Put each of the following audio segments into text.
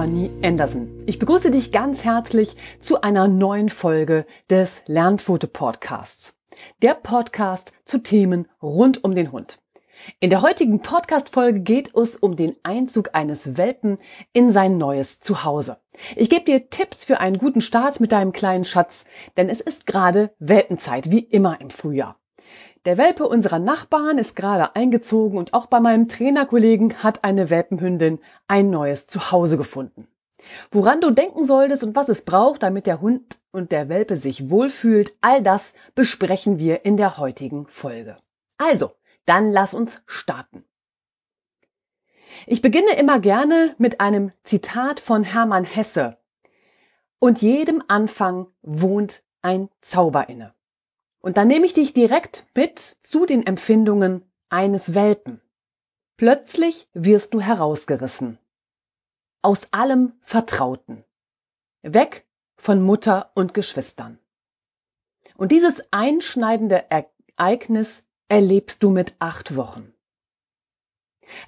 Stefanie Anderson. Ich begrüße dich ganz herzlich zu einer neuen Folge des Lernfoto Podcasts. Der Podcast zu Themen rund um den Hund. In der heutigen Podcast-Folge geht es um den Einzug eines Welpen in sein neues Zuhause. Ich gebe dir Tipps für einen guten Start mit deinem kleinen Schatz, denn es ist gerade Welpenzeit, wie immer im Frühjahr. Der Welpe unserer Nachbarn ist gerade eingezogen und auch bei meinem Trainerkollegen hat eine Welpenhündin ein neues Zuhause gefunden. Woran du denken solltest und was es braucht, damit der Hund und der Welpe sich wohlfühlt, all das besprechen wir in der heutigen Folge. Also, dann lass uns starten. Ich beginne immer gerne mit einem Zitat von Hermann Hesse. Und jedem Anfang wohnt ein Zauber inne. Und dann nehme ich dich direkt mit zu den Empfindungen eines Welpen. Plötzlich wirst du herausgerissen. Aus allem Vertrauten. Weg von Mutter und Geschwistern. Und dieses einschneidende Ereignis erlebst du mit acht Wochen.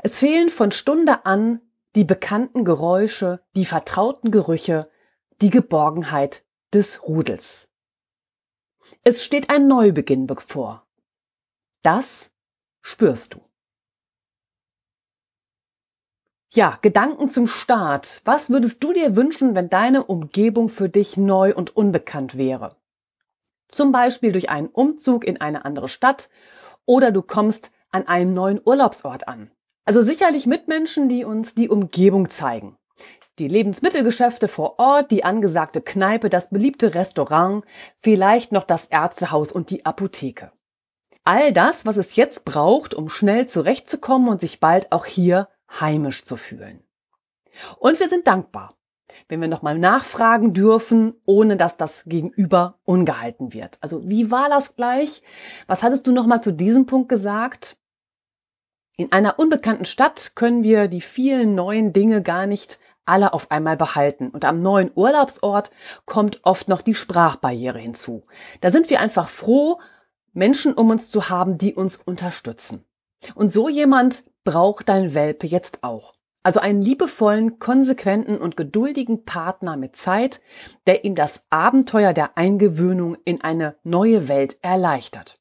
Es fehlen von Stunde an die bekannten Geräusche, die vertrauten Gerüche, die Geborgenheit des Rudels. Es steht ein Neubeginn bevor. Das spürst du. Ja, Gedanken zum Start. Was würdest du dir wünschen, wenn deine Umgebung für dich neu und unbekannt wäre? Zum Beispiel durch einen Umzug in eine andere Stadt oder du kommst an einem neuen Urlaubsort an. Also sicherlich Mitmenschen, die uns die Umgebung zeigen die Lebensmittelgeschäfte vor Ort, die angesagte Kneipe, das beliebte Restaurant, vielleicht noch das Ärztehaus und die Apotheke. All das, was es jetzt braucht, um schnell zurechtzukommen und sich bald auch hier heimisch zu fühlen. Und wir sind dankbar, wenn wir nochmal nachfragen dürfen, ohne dass das Gegenüber ungehalten wird. Also wie war das gleich? Was hattest du nochmal zu diesem Punkt gesagt? In einer unbekannten Stadt können wir die vielen neuen Dinge gar nicht alle auf einmal behalten. Und am neuen Urlaubsort kommt oft noch die Sprachbarriere hinzu. Da sind wir einfach froh, Menschen um uns zu haben, die uns unterstützen. Und so jemand braucht dein Welpe jetzt auch. Also einen liebevollen, konsequenten und geduldigen Partner mit Zeit, der ihm das Abenteuer der Eingewöhnung in eine neue Welt erleichtert.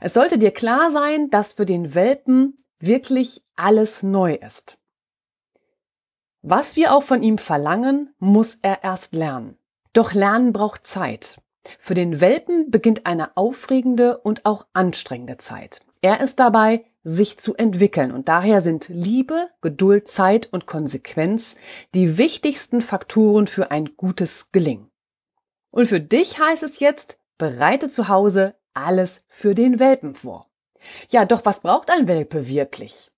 Es sollte dir klar sein, dass für den Welpen wirklich alles neu ist. Was wir auch von ihm verlangen, muss er erst lernen. Doch Lernen braucht Zeit. Für den Welpen beginnt eine aufregende und auch anstrengende Zeit. Er ist dabei, sich zu entwickeln und daher sind Liebe, Geduld, Zeit und Konsequenz die wichtigsten Faktoren für ein gutes Gelingen. Und für dich heißt es jetzt, bereite zu Hause alles für den Welpen vor. Ja, doch was braucht ein Welpe wirklich?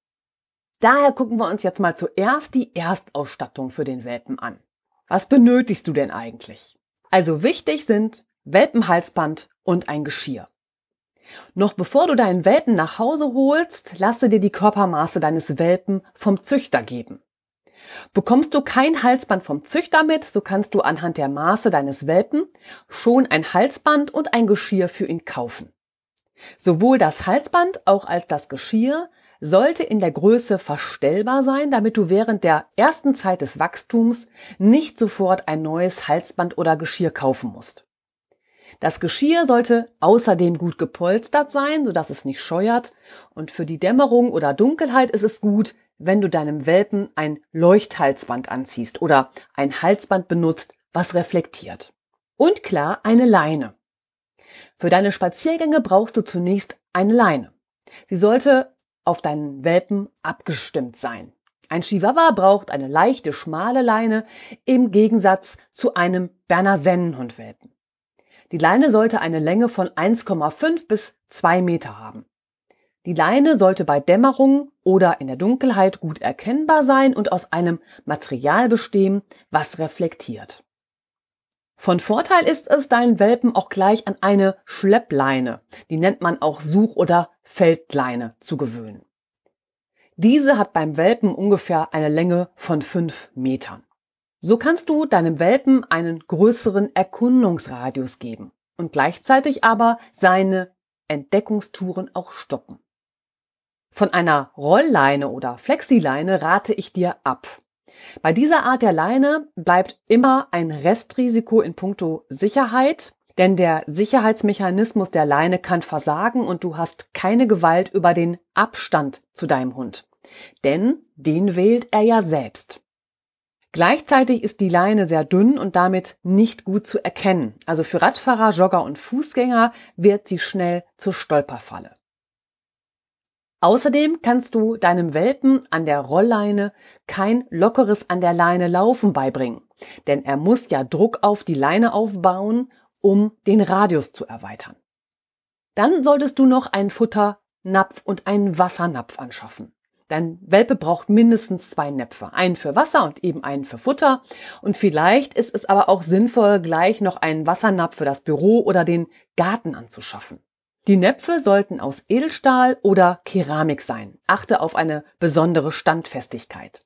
Daher gucken wir uns jetzt mal zuerst die Erstausstattung für den Welpen an. Was benötigst du denn eigentlich? Also wichtig sind Welpenhalsband und ein Geschirr. Noch bevor du deinen Welpen nach Hause holst, lasse dir die Körpermaße deines Welpen vom Züchter geben. Bekommst du kein Halsband vom Züchter mit, so kannst du anhand der Maße deines Welpen schon ein Halsband und ein Geschirr für ihn kaufen. Sowohl das Halsband auch als das Geschirr sollte in der Größe verstellbar sein, damit du während der ersten Zeit des Wachstums nicht sofort ein neues Halsband oder Geschirr kaufen musst. Das Geschirr sollte außerdem gut gepolstert sein, sodass es nicht scheuert. Und für die Dämmerung oder Dunkelheit ist es gut, wenn du deinem Welpen ein Leuchthalsband anziehst oder ein Halsband benutzt, was reflektiert. Und klar, eine Leine. Für deine Spaziergänge brauchst du zunächst eine Leine. Sie sollte auf deinen Welpen abgestimmt sein. Ein Chihuahua braucht eine leichte, schmale Leine im Gegensatz zu einem Berner Sennenhundwelpen. Die Leine sollte eine Länge von 1,5 bis 2 Meter haben. Die Leine sollte bei Dämmerung oder in der Dunkelheit gut erkennbar sein und aus einem Material bestehen, was reflektiert. Von Vorteil ist es, deinen Welpen auch gleich an eine Schleppleine, die nennt man auch Such- oder Feldleine, zu gewöhnen. Diese hat beim Welpen ungefähr eine Länge von fünf Metern. So kannst du deinem Welpen einen größeren Erkundungsradius geben und gleichzeitig aber seine Entdeckungstouren auch stoppen. Von einer Rollleine oder Flexileine rate ich dir ab. Bei dieser Art der Leine bleibt immer ein Restrisiko in puncto Sicherheit, denn der Sicherheitsmechanismus der Leine kann versagen und du hast keine Gewalt über den Abstand zu deinem Hund. Denn den wählt er ja selbst. Gleichzeitig ist die Leine sehr dünn und damit nicht gut zu erkennen. Also für Radfahrer, Jogger und Fußgänger wird sie schnell zur Stolperfalle. Außerdem kannst du deinem Welpen an der Rollleine kein lockeres an der Leine laufen beibringen, denn er muss ja Druck auf die Leine aufbauen, um den Radius zu erweitern. Dann solltest du noch einen Futternapf und einen Wassernapf anschaffen. Dein Welpe braucht mindestens zwei Näpfe. Einen für Wasser und eben einen für Futter. Und vielleicht ist es aber auch sinnvoll, gleich noch einen Wassernapf für das Büro oder den Garten anzuschaffen. Die Näpfe sollten aus Edelstahl oder Keramik sein. Achte auf eine besondere Standfestigkeit.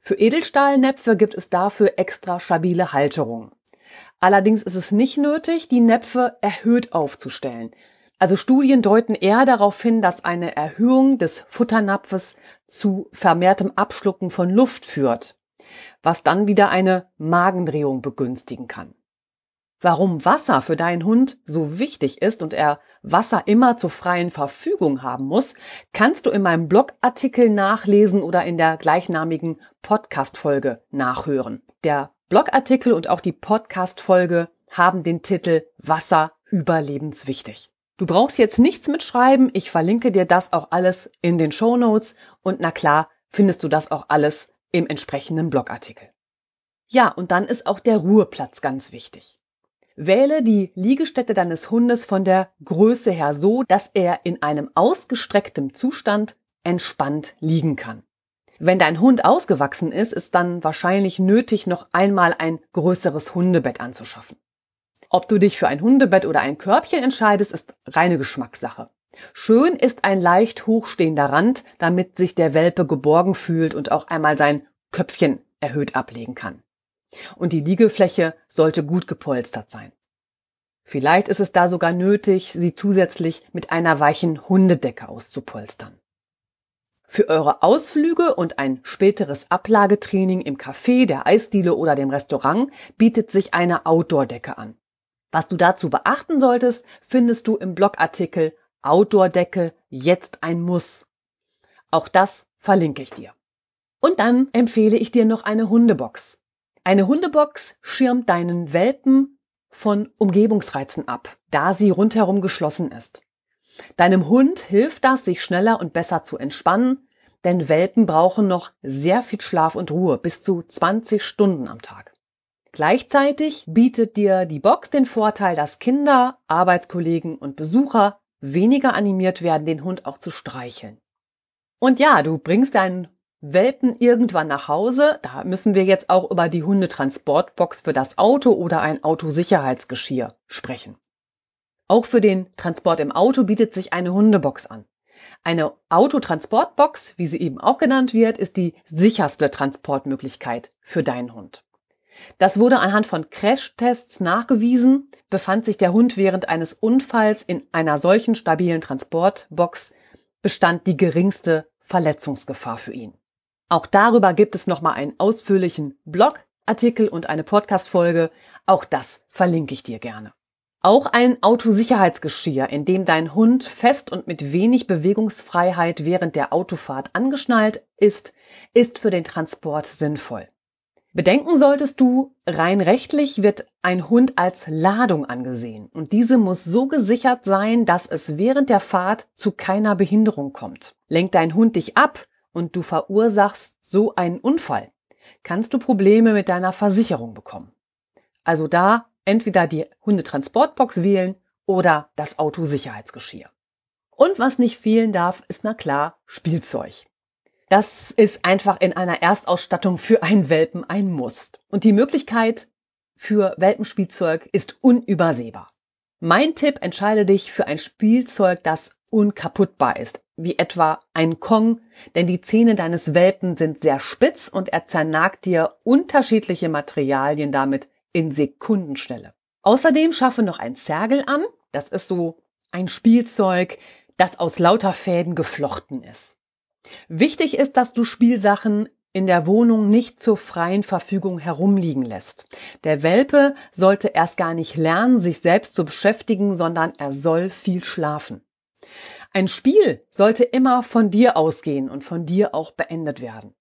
Für Edelstahlnäpfe gibt es dafür extra stabile Halterungen. Allerdings ist es nicht nötig, die Näpfe erhöht aufzustellen. Also Studien deuten eher darauf hin, dass eine Erhöhung des Futternapfes zu vermehrtem Abschlucken von Luft führt, was dann wieder eine Magendrehung begünstigen kann. Warum Wasser für deinen Hund so wichtig ist und er Wasser immer zur freien Verfügung haben muss, kannst du in meinem Blogartikel nachlesen oder in der gleichnamigen Podcast-Folge nachhören. Der Blogartikel und auch die Podcast-Folge haben den Titel Wasser überlebenswichtig. Du brauchst jetzt nichts mitschreiben. Ich verlinke dir das auch alles in den Show Notes und na klar findest du das auch alles im entsprechenden Blogartikel. Ja, und dann ist auch der Ruheplatz ganz wichtig. Wähle die Liegestätte deines Hundes von der Größe her so, dass er in einem ausgestrecktem Zustand entspannt liegen kann. Wenn dein Hund ausgewachsen ist, ist dann wahrscheinlich nötig, noch einmal ein größeres Hundebett anzuschaffen. Ob du dich für ein Hundebett oder ein Körbchen entscheidest, ist reine Geschmackssache. Schön ist ein leicht hochstehender Rand, damit sich der Welpe geborgen fühlt und auch einmal sein Köpfchen erhöht ablegen kann. Und die Liegefläche sollte gut gepolstert sein. Vielleicht ist es da sogar nötig, sie zusätzlich mit einer weichen Hundedecke auszupolstern. Für eure Ausflüge und ein späteres Ablagetraining im Café, der Eisdiele oder dem Restaurant bietet sich eine Outdoor-Decke an. Was du dazu beachten solltest, findest du im Blogartikel Outdoor-Decke jetzt ein Muss. Auch das verlinke ich dir. Und dann empfehle ich dir noch eine Hundebox. Eine Hundebox schirmt deinen Welpen von Umgebungsreizen ab, da sie rundherum geschlossen ist. Deinem Hund hilft das, sich schneller und besser zu entspannen, denn Welpen brauchen noch sehr viel Schlaf und Ruhe, bis zu 20 Stunden am Tag. Gleichzeitig bietet dir die Box den Vorteil, dass Kinder, Arbeitskollegen und Besucher weniger animiert werden, den Hund auch zu streicheln. Und ja, du bringst deinen Welpen irgendwann nach Hause. Da müssen wir jetzt auch über die Hundetransportbox für das Auto oder ein Autosicherheitsgeschirr sprechen. Auch für den Transport im Auto bietet sich eine Hundebox an. Eine Autotransportbox, wie sie eben auch genannt wird, ist die sicherste Transportmöglichkeit für deinen Hund. Das wurde anhand von Crashtests nachgewiesen, befand sich der Hund während eines Unfalls in einer solchen stabilen Transportbox, bestand die geringste Verletzungsgefahr für ihn. Auch darüber gibt es nochmal einen ausführlichen Blogartikel und eine Podcast-Folge. Auch das verlinke ich dir gerne. Auch ein Autosicherheitsgeschirr, in dem dein Hund fest und mit wenig Bewegungsfreiheit während der Autofahrt angeschnallt ist, ist für den Transport sinnvoll. Bedenken solltest du, rein rechtlich wird ein Hund als Ladung angesehen und diese muss so gesichert sein, dass es während der Fahrt zu keiner Behinderung kommt. Lenkt dein Hund dich ab und du verursachst so einen Unfall, kannst du Probleme mit deiner Versicherung bekommen. Also da entweder die Hundetransportbox wählen oder das Autosicherheitsgeschirr. Und was nicht fehlen darf, ist na klar Spielzeug. Das ist einfach in einer Erstausstattung für einen Welpen ein Muss. Und die Möglichkeit für Welpenspielzeug ist unübersehbar. Mein Tipp, entscheide dich für ein Spielzeug, das unkaputtbar ist, wie etwa ein Kong, denn die Zähne deines Welpen sind sehr spitz und er zernagt dir unterschiedliche Materialien damit in Sekundenschnelle. Außerdem schaffe noch ein Zergel an, das ist so ein Spielzeug, das aus lauter Fäden geflochten ist. Wichtig ist, dass du Spielsachen in der Wohnung nicht zur freien Verfügung herumliegen lässt. Der Welpe sollte erst gar nicht lernen, sich selbst zu beschäftigen, sondern er soll viel schlafen. Ein Spiel sollte immer von dir ausgehen und von dir auch beendet werden.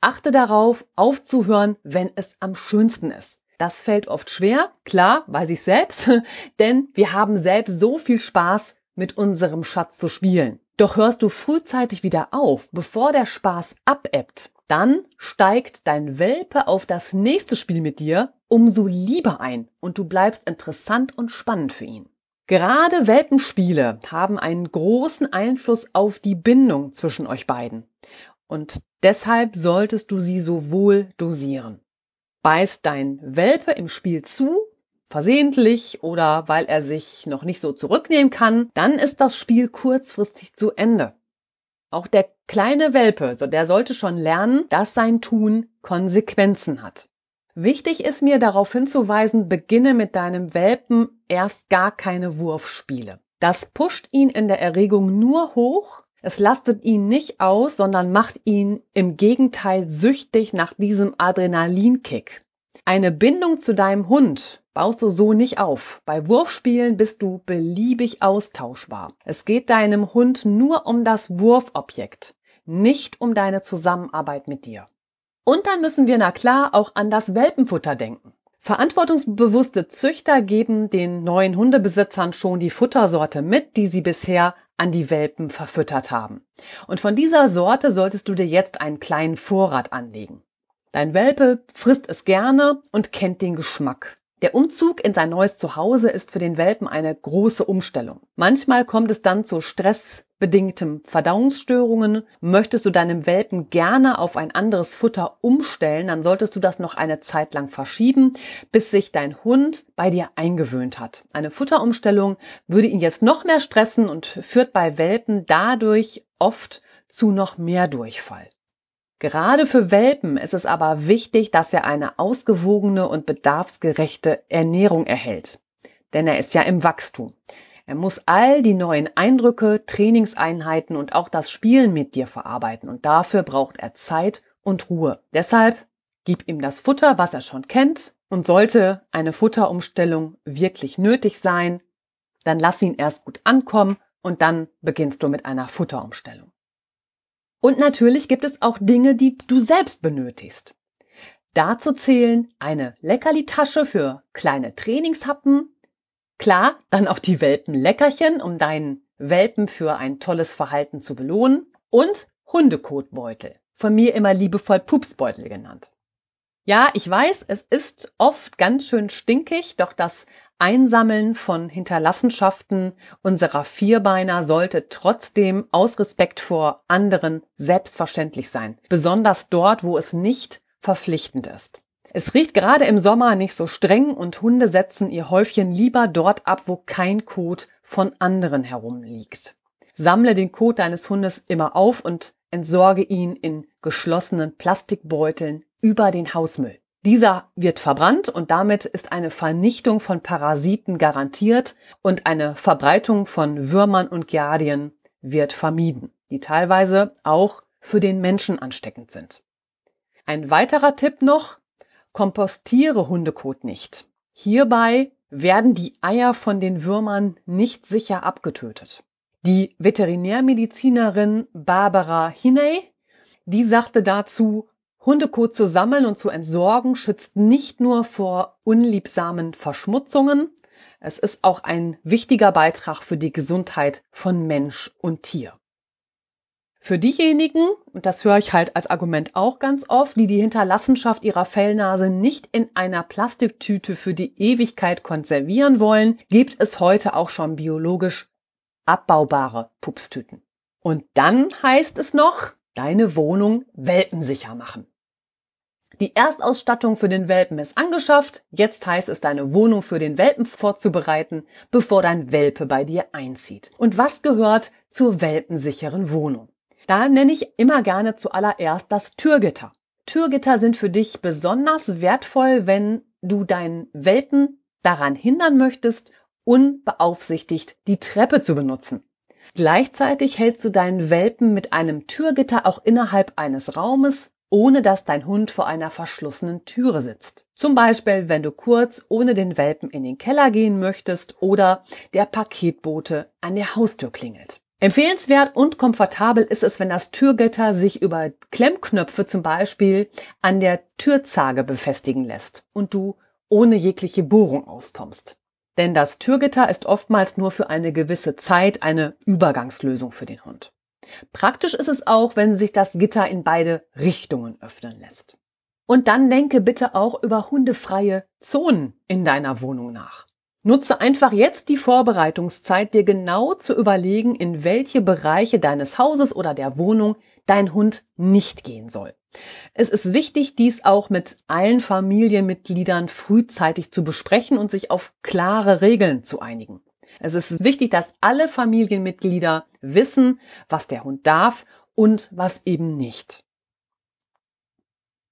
Achte darauf, aufzuhören, wenn es am schönsten ist. Das fällt oft schwer, klar, weiß ich selbst, denn wir haben selbst so viel Spaß, mit unserem Schatz zu spielen. Doch hörst du frühzeitig wieder auf, bevor der Spaß abebbt, dann steigt dein Welpe auf das nächste Spiel mit dir umso lieber ein und du bleibst interessant und spannend für ihn. Gerade Welpenspiele haben einen großen Einfluss auf die Bindung zwischen euch beiden. Und deshalb solltest du sie so wohl dosieren. Beißt dein Welpe im Spiel zu, versehentlich oder weil er sich noch nicht so zurücknehmen kann, dann ist das Spiel kurzfristig zu Ende. Auch der kleine Welpe, der sollte schon lernen, dass sein Tun Konsequenzen hat. Wichtig ist mir darauf hinzuweisen, beginne mit deinem Welpen erst gar keine Wurfspiele. Das pusht ihn in der Erregung nur hoch, es lastet ihn nicht aus, sondern macht ihn im Gegenteil süchtig nach diesem Adrenalinkick. Eine Bindung zu deinem Hund baust du so nicht auf. Bei Wurfspielen bist du beliebig austauschbar. Es geht deinem Hund nur um das Wurfobjekt, nicht um deine Zusammenarbeit mit dir. Und dann müssen wir na klar auch an das Welpenfutter denken. Verantwortungsbewusste Züchter geben den neuen Hundebesitzern schon die Futtersorte mit, die sie bisher an die Welpen verfüttert haben. Und von dieser Sorte solltest du dir jetzt einen kleinen Vorrat anlegen. Dein Welpe frisst es gerne und kennt den Geschmack. Der Umzug in sein neues Zuhause ist für den Welpen eine große Umstellung. Manchmal kommt es dann zu stressbedingtem Verdauungsstörungen. Möchtest du deinem Welpen gerne auf ein anderes Futter umstellen, dann solltest du das noch eine Zeit lang verschieben, bis sich dein Hund bei dir eingewöhnt hat. Eine Futterumstellung würde ihn jetzt noch mehr stressen und führt bei Welpen dadurch oft zu noch mehr Durchfall. Gerade für Welpen ist es aber wichtig, dass er eine ausgewogene und bedarfsgerechte Ernährung erhält. Denn er ist ja im Wachstum. Er muss all die neuen Eindrücke, Trainingseinheiten und auch das Spielen mit dir verarbeiten und dafür braucht er Zeit und Ruhe. Deshalb gib ihm das Futter, was er schon kennt und sollte eine Futterumstellung wirklich nötig sein, dann lass ihn erst gut ankommen und dann beginnst du mit einer Futterumstellung. Und natürlich gibt es auch Dinge, die du selbst benötigst. Dazu zählen eine Leckerli-Tasche für kleine Trainingshappen. Klar, dann auch die Welpenleckerchen, um deinen Welpen für ein tolles Verhalten zu belohnen. Und Hundekotbeutel. Von mir immer liebevoll Pupsbeutel genannt. Ja, ich weiß, es ist oft ganz schön stinkig, doch das Einsammeln von Hinterlassenschaften unserer Vierbeiner sollte trotzdem aus Respekt vor anderen selbstverständlich sein, besonders dort, wo es nicht verpflichtend ist. Es riecht gerade im Sommer nicht so streng und Hunde setzen ihr Häufchen lieber dort ab, wo kein Kot von anderen herumliegt. Sammle den Kot deines Hundes immer auf und entsorge ihn in geschlossenen Plastikbeuteln über den Hausmüll. Dieser wird verbrannt und damit ist eine Vernichtung von Parasiten garantiert und eine Verbreitung von Würmern und Giardien wird vermieden, die teilweise auch für den Menschen ansteckend sind. Ein weiterer Tipp noch, kompostiere Hundekot nicht. Hierbei werden die Eier von den Würmern nicht sicher abgetötet. Die Veterinärmedizinerin Barbara Hinney, die sagte dazu, Hundekot zu sammeln und zu entsorgen schützt nicht nur vor unliebsamen Verschmutzungen, es ist auch ein wichtiger Beitrag für die Gesundheit von Mensch und Tier. Für diejenigen, und das höre ich halt als Argument auch ganz oft, die die Hinterlassenschaft ihrer Fellnase nicht in einer Plastiktüte für die Ewigkeit konservieren wollen, gibt es heute auch schon biologisch abbaubare Pupstüten. Und dann heißt es noch, deine Wohnung welpensicher machen. Die Erstausstattung für den Welpen ist angeschafft. Jetzt heißt es, deine Wohnung für den Welpen vorzubereiten, bevor dein Welpe bei dir einzieht. Und was gehört zur welpensicheren Wohnung? Da nenne ich immer gerne zuallererst das Türgitter. Türgitter sind für dich besonders wertvoll, wenn du deinen Welpen daran hindern möchtest, unbeaufsichtigt die Treppe zu benutzen. Gleichzeitig hältst du deinen Welpen mit einem Türgitter auch innerhalb eines Raumes ohne dass dein Hund vor einer verschlossenen Türe sitzt. Zum Beispiel, wenn du kurz ohne den Welpen in den Keller gehen möchtest oder der Paketbote an der Haustür klingelt. Empfehlenswert und komfortabel ist es, wenn das Türgitter sich über Klemmknöpfe zum Beispiel an der Türzage befestigen lässt und du ohne jegliche Bohrung auskommst. Denn das Türgitter ist oftmals nur für eine gewisse Zeit eine Übergangslösung für den Hund. Praktisch ist es auch, wenn sich das Gitter in beide Richtungen öffnen lässt. Und dann denke bitte auch über hundefreie Zonen in deiner Wohnung nach. Nutze einfach jetzt die Vorbereitungszeit, dir genau zu überlegen, in welche Bereiche deines Hauses oder der Wohnung dein Hund nicht gehen soll. Es ist wichtig, dies auch mit allen Familienmitgliedern frühzeitig zu besprechen und sich auf klare Regeln zu einigen. Es ist wichtig, dass alle Familienmitglieder wissen, was der Hund darf und was eben nicht.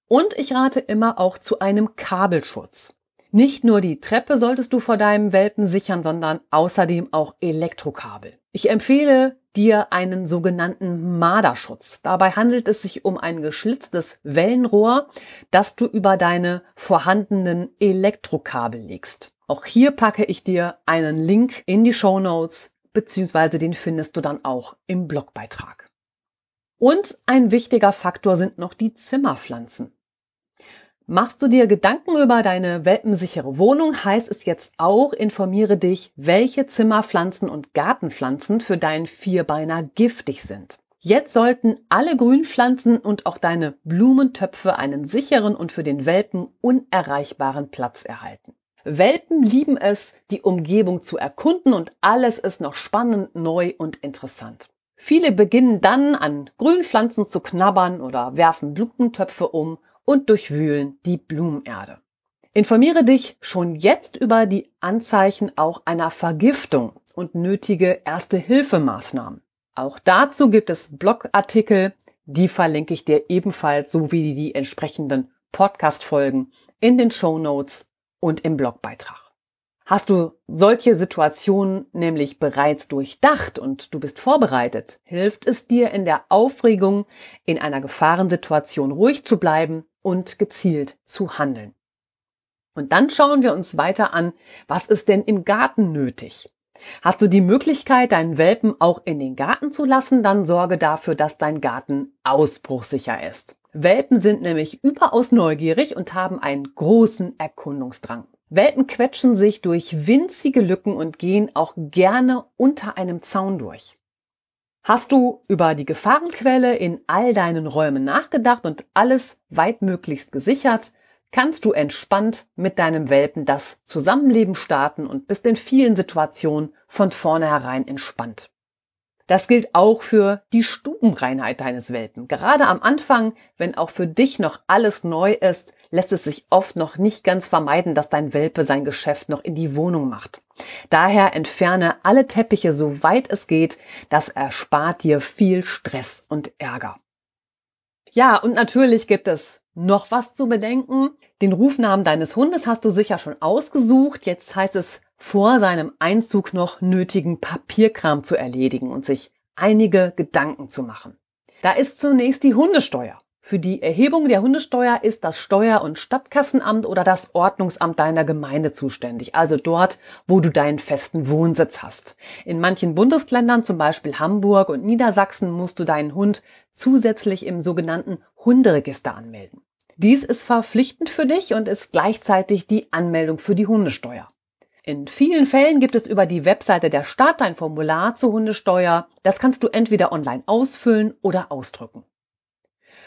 Und ich rate immer auch zu einem Kabelschutz. Nicht nur die Treppe solltest du vor deinem Welpen sichern, sondern außerdem auch Elektrokabel. Ich empfehle dir einen sogenannten Marderschutz. Dabei handelt es sich um ein geschlitztes Wellenrohr, das du über deine vorhandenen Elektrokabel legst. Auch hier packe ich dir einen Link in die Show Notes, beziehungsweise den findest du dann auch im Blogbeitrag. Und ein wichtiger Faktor sind noch die Zimmerpflanzen. Machst du dir Gedanken über deine welpensichere Wohnung, heißt es jetzt auch, informiere dich, welche Zimmerpflanzen und Gartenpflanzen für deinen Vierbeiner giftig sind. Jetzt sollten alle Grünpflanzen und auch deine Blumentöpfe einen sicheren und für den Welpen unerreichbaren Platz erhalten. Welpen lieben es, die Umgebung zu erkunden und alles ist noch spannend, neu und interessant. Viele beginnen dann an Grünpflanzen zu knabbern oder werfen Blumentöpfe um und durchwühlen die Blumenerde. Informiere dich schon jetzt über die Anzeichen auch einer Vergiftung und nötige Erste-Hilfemaßnahmen. Auch dazu gibt es Blogartikel, die verlinke ich dir ebenfalls sowie die entsprechenden Podcast-Folgen in den Show Notes und im Blogbeitrag. Hast du solche Situationen nämlich bereits durchdacht und du bist vorbereitet, hilft es dir in der Aufregung in einer Gefahrensituation ruhig zu bleiben und gezielt zu handeln. Und dann schauen wir uns weiter an, was ist denn im Garten nötig? Hast du die Möglichkeit, deinen Welpen auch in den Garten zu lassen, dann sorge dafür, dass dein Garten ausbruchsicher ist. Welpen sind nämlich überaus neugierig und haben einen großen Erkundungsdrang. Welpen quetschen sich durch winzige Lücken und gehen auch gerne unter einem Zaun durch. Hast du über die Gefahrenquelle in all deinen Räumen nachgedacht und alles weitmöglichst gesichert, kannst du entspannt mit deinem Welpen das Zusammenleben starten und bist in vielen Situationen von vornherein entspannt. Das gilt auch für die Stubenreinheit deines Welpen. Gerade am Anfang, wenn auch für dich noch alles neu ist, lässt es sich oft noch nicht ganz vermeiden, dass dein Welpe sein Geschäft noch in die Wohnung macht. Daher entferne alle Teppiche so weit es geht, das erspart dir viel Stress und Ärger. Ja, und natürlich gibt es noch was zu bedenken. Den Rufnamen deines Hundes hast du sicher schon ausgesucht. Jetzt heißt es vor seinem Einzug noch nötigen Papierkram zu erledigen und sich einige Gedanken zu machen. Da ist zunächst die Hundesteuer. Für die Erhebung der Hundesteuer ist das Steuer- und Stadtkassenamt oder das Ordnungsamt deiner Gemeinde zuständig, also dort, wo du deinen festen Wohnsitz hast. In manchen Bundesländern, zum Beispiel Hamburg und Niedersachsen, musst du deinen Hund zusätzlich im sogenannten Hunderegister anmelden. Dies ist verpflichtend für dich und ist gleichzeitig die Anmeldung für die Hundesteuer. In vielen Fällen gibt es über die Webseite der Stadt ein Formular zur Hundesteuer. Das kannst du entweder online ausfüllen oder ausdrücken.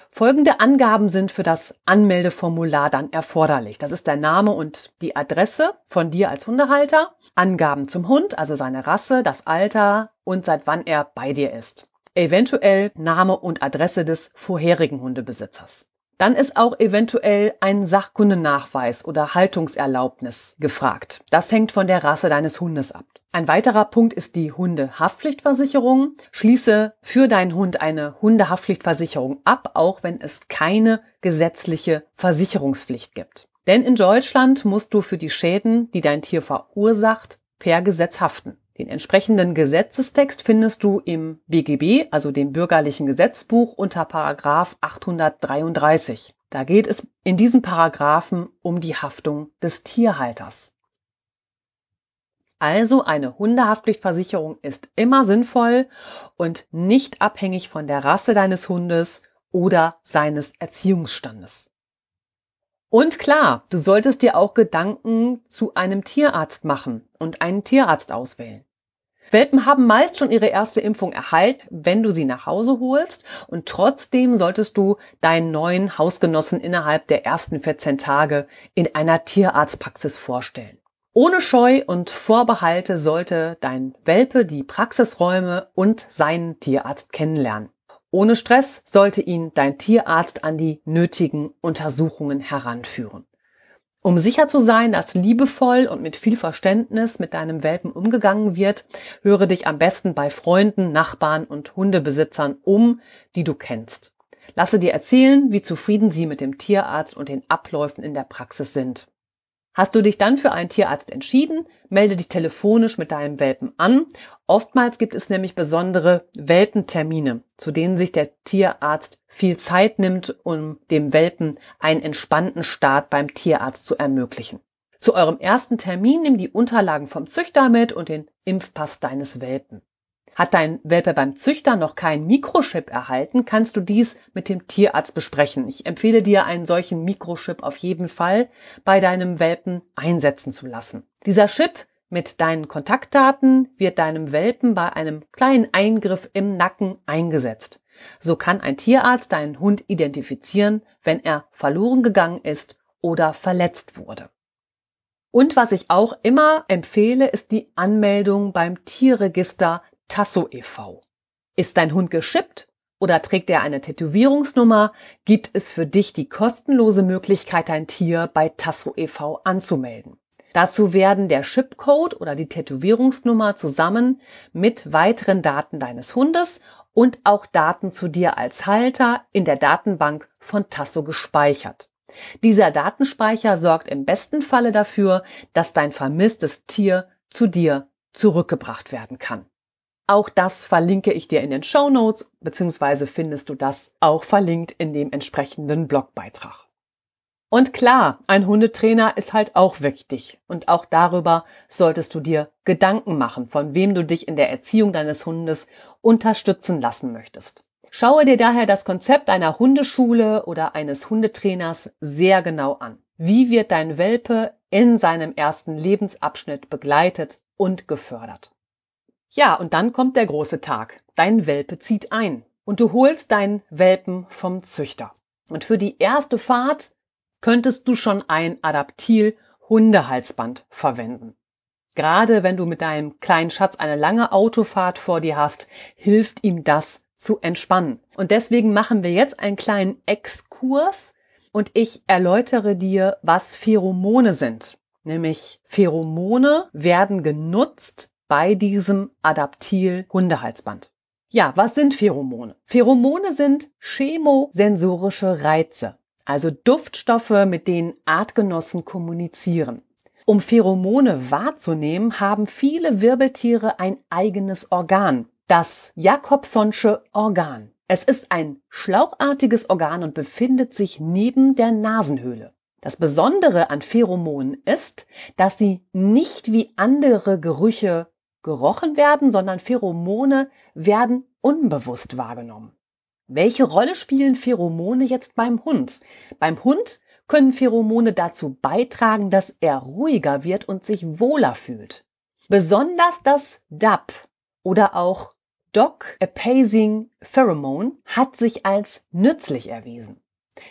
Folgende Angaben sind für das Anmeldeformular dann erforderlich. Das ist der Name und die Adresse von dir als Hundehalter, Angaben zum Hund, also seine Rasse, das Alter und seit wann er bei dir ist. Eventuell Name und Adresse des vorherigen Hundebesitzers. Dann ist auch eventuell ein Sachkundennachweis oder Haltungserlaubnis gefragt. Das hängt von der Rasse deines Hundes ab. Ein weiterer Punkt ist die Hundehaftpflichtversicherung. Schließe für deinen Hund eine Hundehaftpflichtversicherung ab, auch wenn es keine gesetzliche Versicherungspflicht gibt. Denn in Deutschland musst du für die Schäden, die dein Tier verursacht, per Gesetz haften. Den entsprechenden Gesetzestext findest du im BGB, also dem bürgerlichen Gesetzbuch unter Paragraph 833. Da geht es in diesem Paragraphen um die Haftung des Tierhalters. Also eine Hundehaftpflichtversicherung ist immer sinnvoll und nicht abhängig von der Rasse deines Hundes oder seines Erziehungsstandes. Und klar, du solltest dir auch Gedanken zu einem Tierarzt machen und einen Tierarzt auswählen. Welpen haben meist schon ihre erste Impfung erhalten, wenn du sie nach Hause holst und trotzdem solltest du deinen neuen Hausgenossen innerhalb der ersten 14 Tage in einer Tierarztpraxis vorstellen. Ohne Scheu und Vorbehalte sollte dein Welpe die Praxisräume und seinen Tierarzt kennenlernen. Ohne Stress sollte ihn dein Tierarzt an die nötigen Untersuchungen heranführen. Um sicher zu sein, dass liebevoll und mit viel Verständnis mit deinem Welpen umgegangen wird, höre dich am besten bei Freunden, Nachbarn und Hundebesitzern um, die du kennst. Lasse dir erzählen, wie zufrieden sie mit dem Tierarzt und den Abläufen in der Praxis sind. Hast du dich dann für einen Tierarzt entschieden, melde dich telefonisch mit deinem Welpen an. Oftmals gibt es nämlich besondere Welpentermine, zu denen sich der Tierarzt viel Zeit nimmt, um dem Welpen einen entspannten Start beim Tierarzt zu ermöglichen. Zu eurem ersten Termin nimm die Unterlagen vom Züchter mit und den Impfpass deines Welpen. Hat dein Welpe beim Züchter noch keinen Mikrochip erhalten, kannst du dies mit dem Tierarzt besprechen. Ich empfehle dir, einen solchen Mikrochip auf jeden Fall bei deinem Welpen einsetzen zu lassen. Dieser Chip mit deinen Kontaktdaten wird deinem Welpen bei einem kleinen Eingriff im Nacken eingesetzt. So kann ein Tierarzt deinen Hund identifizieren, wenn er verloren gegangen ist oder verletzt wurde. Und was ich auch immer empfehle, ist die Anmeldung beim Tierregister Tasso e.V. Ist dein Hund geschippt oder trägt er eine Tätowierungsnummer, gibt es für dich die kostenlose Möglichkeit, dein Tier bei Tasso e.V. anzumelden. Dazu werden der Chipcode oder die Tätowierungsnummer zusammen mit weiteren Daten deines Hundes und auch Daten zu dir als Halter in der Datenbank von Tasso gespeichert. Dieser Datenspeicher sorgt im besten Falle dafür, dass dein vermisstes Tier zu dir zurückgebracht werden kann. Auch das verlinke ich dir in den Show Notes, beziehungsweise findest du das auch verlinkt in dem entsprechenden Blogbeitrag. Und klar, ein Hundetrainer ist halt auch wichtig. Und auch darüber solltest du dir Gedanken machen, von wem du dich in der Erziehung deines Hundes unterstützen lassen möchtest. Schaue dir daher das Konzept einer Hundeschule oder eines Hundetrainers sehr genau an. Wie wird dein Welpe in seinem ersten Lebensabschnitt begleitet und gefördert? Ja, und dann kommt der große Tag. Dein Welpe zieht ein und du holst deinen Welpen vom Züchter. Und für die erste Fahrt könntest du schon ein Adaptil-Hundehalsband verwenden. Gerade wenn du mit deinem kleinen Schatz eine lange Autofahrt vor dir hast, hilft ihm das zu entspannen. Und deswegen machen wir jetzt einen kleinen Exkurs und ich erläutere dir, was Pheromone sind. Nämlich Pheromone werden genutzt, bei diesem Adaptil-Hundehalsband. Ja, was sind Pheromone? Pheromone sind chemosensorische Reize, also Duftstoffe, mit denen Artgenossen kommunizieren. Um Pheromone wahrzunehmen, haben viele Wirbeltiere ein eigenes Organ, das Jakobsonsche Organ. Es ist ein schlauchartiges Organ und befindet sich neben der Nasenhöhle. Das Besondere an Pheromonen ist, dass sie nicht wie andere Gerüche gerochen werden, sondern Pheromone werden unbewusst wahrgenommen. Welche Rolle spielen Pheromone jetzt beim Hund? Beim Hund können Pheromone dazu beitragen, dass er ruhiger wird und sich wohler fühlt. Besonders das DAP oder auch Dog Appeasing Pheromone hat sich als nützlich erwiesen.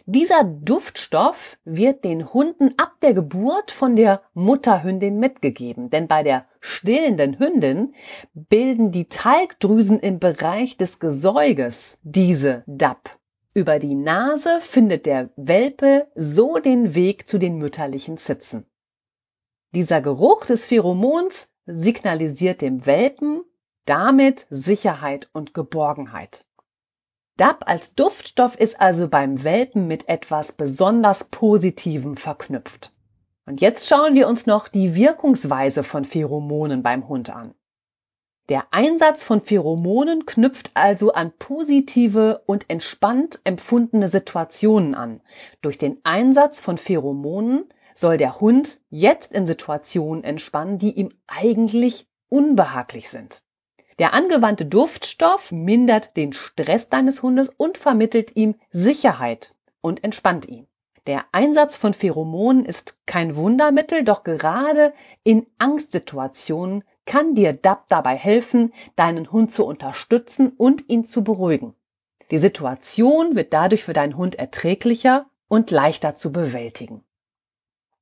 Dieser Duftstoff wird den Hunden ab der Geburt von der Mutterhündin mitgegeben, denn bei der stillenden Hündin bilden die Talgdrüsen im Bereich des Gesäuges diese DAP. Über die Nase findet der Welpe so den Weg zu den mütterlichen Zitzen. Dieser Geruch des Pheromons signalisiert dem Welpen damit Sicherheit und Geborgenheit. DAP als Duftstoff ist also beim Welpen mit etwas besonders Positivem verknüpft. Und jetzt schauen wir uns noch die Wirkungsweise von Pheromonen beim Hund an. Der Einsatz von Pheromonen knüpft also an positive und entspannt empfundene Situationen an. Durch den Einsatz von Pheromonen soll der Hund jetzt in Situationen entspannen, die ihm eigentlich unbehaglich sind. Der angewandte Duftstoff mindert den Stress deines Hundes und vermittelt ihm Sicherheit und entspannt ihn. Der Einsatz von Pheromonen ist kein Wundermittel, doch gerade in Angstsituationen kann dir DAP dabei helfen, deinen Hund zu unterstützen und ihn zu beruhigen. Die Situation wird dadurch für deinen Hund erträglicher und leichter zu bewältigen.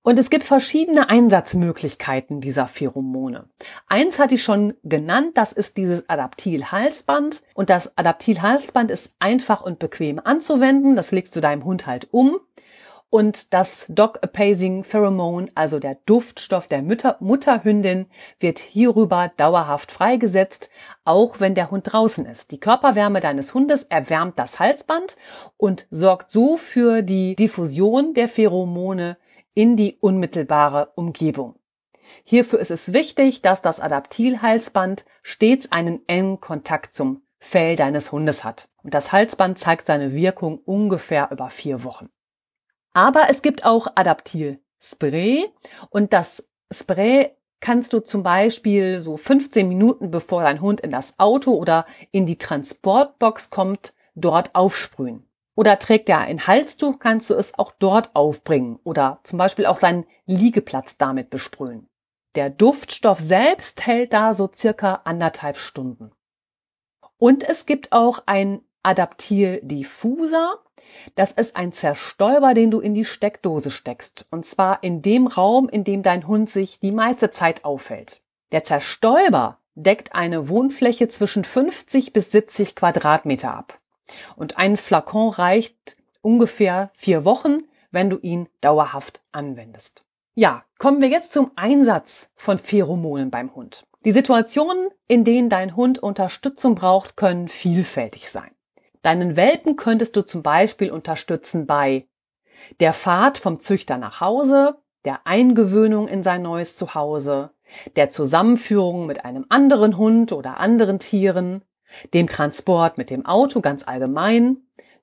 Und es gibt verschiedene Einsatzmöglichkeiten dieser Pheromone. Eins hatte ich schon genannt, das ist dieses Adaptil-Halsband. Und das Adaptil-Halsband ist einfach und bequem anzuwenden. Das legst du deinem Hund halt um. Und das Dog Apazing Pheromone, also der Duftstoff der Mütter Mutterhündin, wird hierüber dauerhaft freigesetzt, auch wenn der Hund draußen ist. Die Körperwärme deines Hundes erwärmt das Halsband und sorgt so für die Diffusion der Pheromone in die unmittelbare Umgebung. Hierfür ist es wichtig, dass das Adaptilhalsband stets einen engen Kontakt zum Fell deines Hundes hat. Und das Halsband zeigt seine Wirkung ungefähr über vier Wochen. Aber es gibt auch Adaptil-Spray und das Spray kannst du zum Beispiel so 15 Minuten bevor dein Hund in das Auto oder in die Transportbox kommt, dort aufsprühen. Oder trägt er ein Halstuch, kannst du es auch dort aufbringen oder zum Beispiel auch seinen Liegeplatz damit besprühen. Der Duftstoff selbst hält da so circa anderthalb Stunden. Und es gibt auch ein Adaptil-Diffuser. Das ist ein Zerstäuber, den du in die Steckdose steckst. Und zwar in dem Raum, in dem dein Hund sich die meiste Zeit aufhält. Der Zerstäuber deckt eine Wohnfläche zwischen 50 bis 70 Quadratmeter ab. Und ein Flakon reicht ungefähr vier Wochen, wenn du ihn dauerhaft anwendest. Ja, kommen wir jetzt zum Einsatz von Pheromonen beim Hund. Die Situationen, in denen dein Hund Unterstützung braucht, können vielfältig sein. Deinen Welpen könntest du zum Beispiel unterstützen bei der Fahrt vom Züchter nach Hause, der Eingewöhnung in sein neues Zuhause, der Zusammenführung mit einem anderen Hund oder anderen Tieren, dem Transport mit dem Auto ganz allgemein,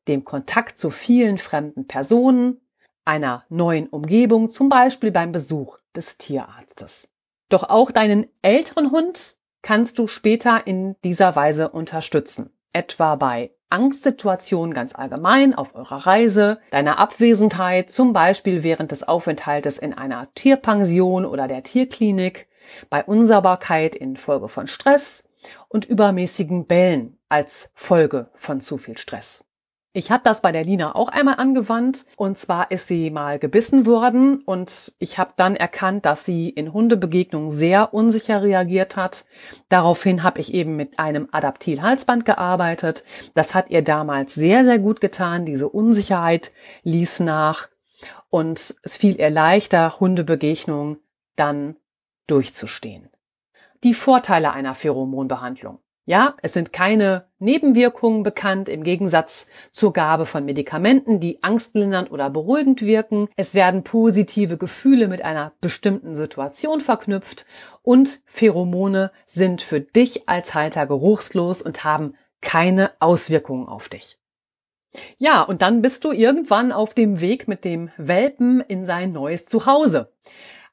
dem Kontakt zu vielen fremden Personen, einer neuen Umgebung, zum Beispiel beim Besuch des Tierarztes. Doch auch deinen älteren Hund kannst du später in dieser Weise unterstützen, etwa bei Angstsituationen ganz allgemein auf eurer Reise, deiner Abwesenheit, zum Beispiel während des Aufenthaltes in einer Tierpension oder der Tierklinik, bei Unsauberkeit infolge von Stress, und übermäßigen Bällen als Folge von zu viel Stress. Ich habe das bei der Lina auch einmal angewandt und zwar ist sie mal gebissen worden und ich habe dann erkannt, dass sie in Hundebegegnungen sehr unsicher reagiert hat. Daraufhin habe ich eben mit einem Adaptil-Halsband gearbeitet. Das hat ihr damals sehr, sehr gut getan. Diese Unsicherheit ließ nach und es fiel ihr leichter, Hundebegegnungen dann durchzustehen die Vorteile einer Pheromonbehandlung. Ja, es sind keine Nebenwirkungen bekannt im Gegensatz zur Gabe von Medikamenten, die angstlindernd oder beruhigend wirken. Es werden positive Gefühle mit einer bestimmten Situation verknüpft und Pheromone sind für dich als Halter geruchslos und haben keine Auswirkungen auf dich. Ja, und dann bist du irgendwann auf dem Weg mit dem Welpen in sein neues Zuhause.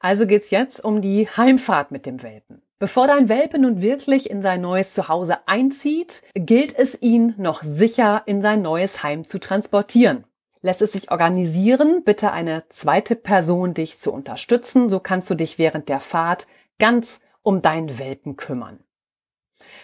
Also geht's jetzt um die Heimfahrt mit dem Welpen. Bevor dein Welpe nun wirklich in sein neues Zuhause einzieht, gilt es ihn noch sicher in sein neues Heim zu transportieren. Lässt es sich organisieren, bitte eine zweite Person dich zu unterstützen, so kannst du dich während der Fahrt ganz um deinen Welpen kümmern.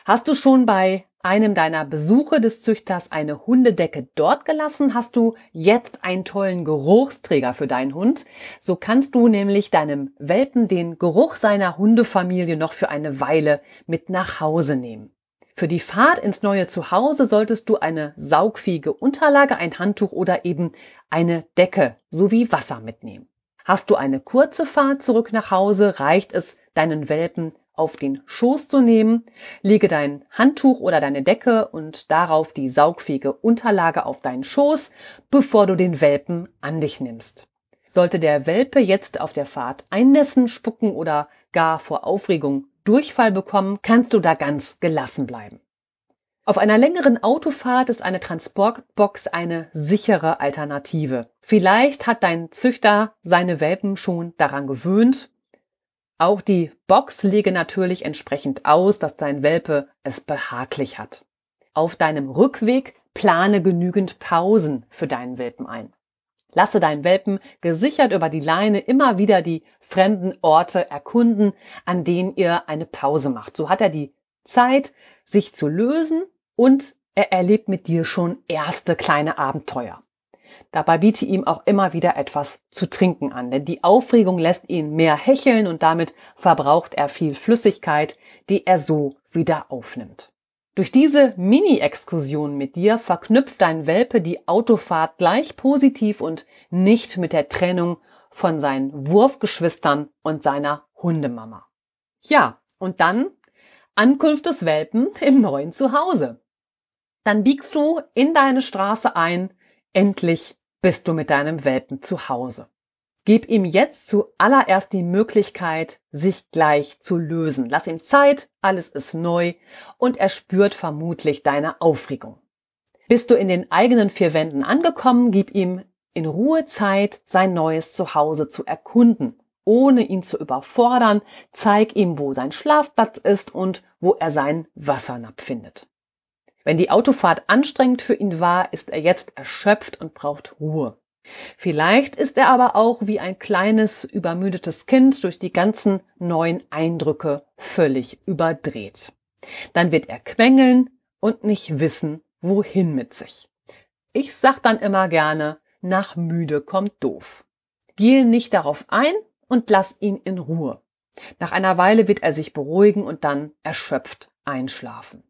Hast du schon bei einem deiner Besuche des Züchters eine Hundedecke dort gelassen, hast du jetzt einen tollen Geruchsträger für deinen Hund. So kannst du nämlich deinem Welpen den Geruch seiner Hundefamilie noch für eine Weile mit nach Hause nehmen. Für die Fahrt ins neue Zuhause solltest du eine saugfähige Unterlage, ein Handtuch oder eben eine Decke sowie Wasser mitnehmen. Hast du eine kurze Fahrt zurück nach Hause, reicht es, deinen Welpen auf den Schoß zu nehmen. Lege dein Handtuch oder deine Decke und darauf die saugfähige Unterlage auf deinen Schoß, bevor du den Welpen an dich nimmst. Sollte der Welpe jetzt auf der Fahrt einnässen, spucken oder gar vor Aufregung Durchfall bekommen, kannst du da ganz gelassen bleiben. Auf einer längeren Autofahrt ist eine Transportbox eine sichere Alternative. Vielleicht hat dein Züchter seine Welpen schon daran gewöhnt. Auch die Box lege natürlich entsprechend aus, dass dein Welpe es behaglich hat. Auf deinem Rückweg plane genügend Pausen für deinen Welpen ein. Lasse deinen Welpen gesichert über die Leine immer wieder die fremden Orte erkunden, an denen ihr eine Pause macht. So hat er die Zeit, sich zu lösen und er erlebt mit dir schon erste kleine Abenteuer. Dabei biete ihm auch immer wieder etwas zu trinken an, denn die Aufregung lässt ihn mehr hecheln und damit verbraucht er viel Flüssigkeit, die er so wieder aufnimmt. Durch diese Mini-Exkursion mit dir verknüpft dein Welpe die Autofahrt gleich positiv und nicht mit der Trennung von seinen Wurfgeschwistern und seiner Hundemama. Ja, und dann Ankunft des Welpen im neuen Zuhause. Dann biegst du in deine Straße ein. Endlich bist du mit deinem Welpen zu Hause. Gib ihm jetzt zuallererst die Möglichkeit, sich gleich zu lösen. Lass ihm Zeit, alles ist neu und er spürt vermutlich deine Aufregung. Bist du in den eigenen vier Wänden angekommen, gib ihm in Ruhe Zeit, sein neues Zuhause zu erkunden, ohne ihn zu überfordern. Zeig ihm, wo sein Schlafplatz ist und wo er seinen Wassernapf findet. Wenn die Autofahrt anstrengend für ihn war, ist er jetzt erschöpft und braucht Ruhe. Vielleicht ist er aber auch wie ein kleines, übermüdetes Kind durch die ganzen neuen Eindrücke völlig überdreht. Dann wird er quengeln und nicht wissen, wohin mit sich. Ich sag dann immer gerne, nach müde kommt doof. Gehe nicht darauf ein und lass ihn in Ruhe. Nach einer Weile wird er sich beruhigen und dann erschöpft einschlafen.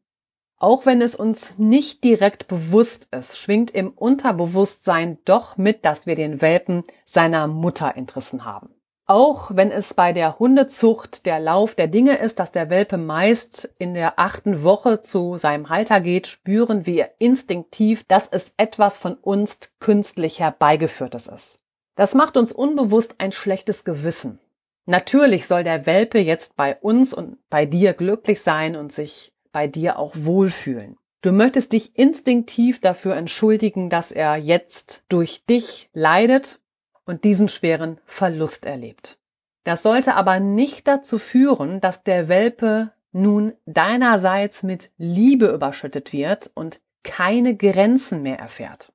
Auch wenn es uns nicht direkt bewusst ist, schwingt im Unterbewusstsein doch mit, dass wir den Welpen seiner Mutter entrissen haben. Auch wenn es bei der Hundezucht der Lauf der Dinge ist, dass der Welpe meist in der achten Woche zu seinem Halter geht, spüren wir instinktiv, dass es etwas von uns künstlich herbeigeführtes ist. Das macht uns unbewusst ein schlechtes Gewissen. Natürlich soll der Welpe jetzt bei uns und bei dir glücklich sein und sich bei dir auch wohlfühlen. Du möchtest dich instinktiv dafür entschuldigen, dass er jetzt durch dich leidet und diesen schweren Verlust erlebt. Das sollte aber nicht dazu führen, dass der Welpe nun deinerseits mit Liebe überschüttet wird und keine Grenzen mehr erfährt.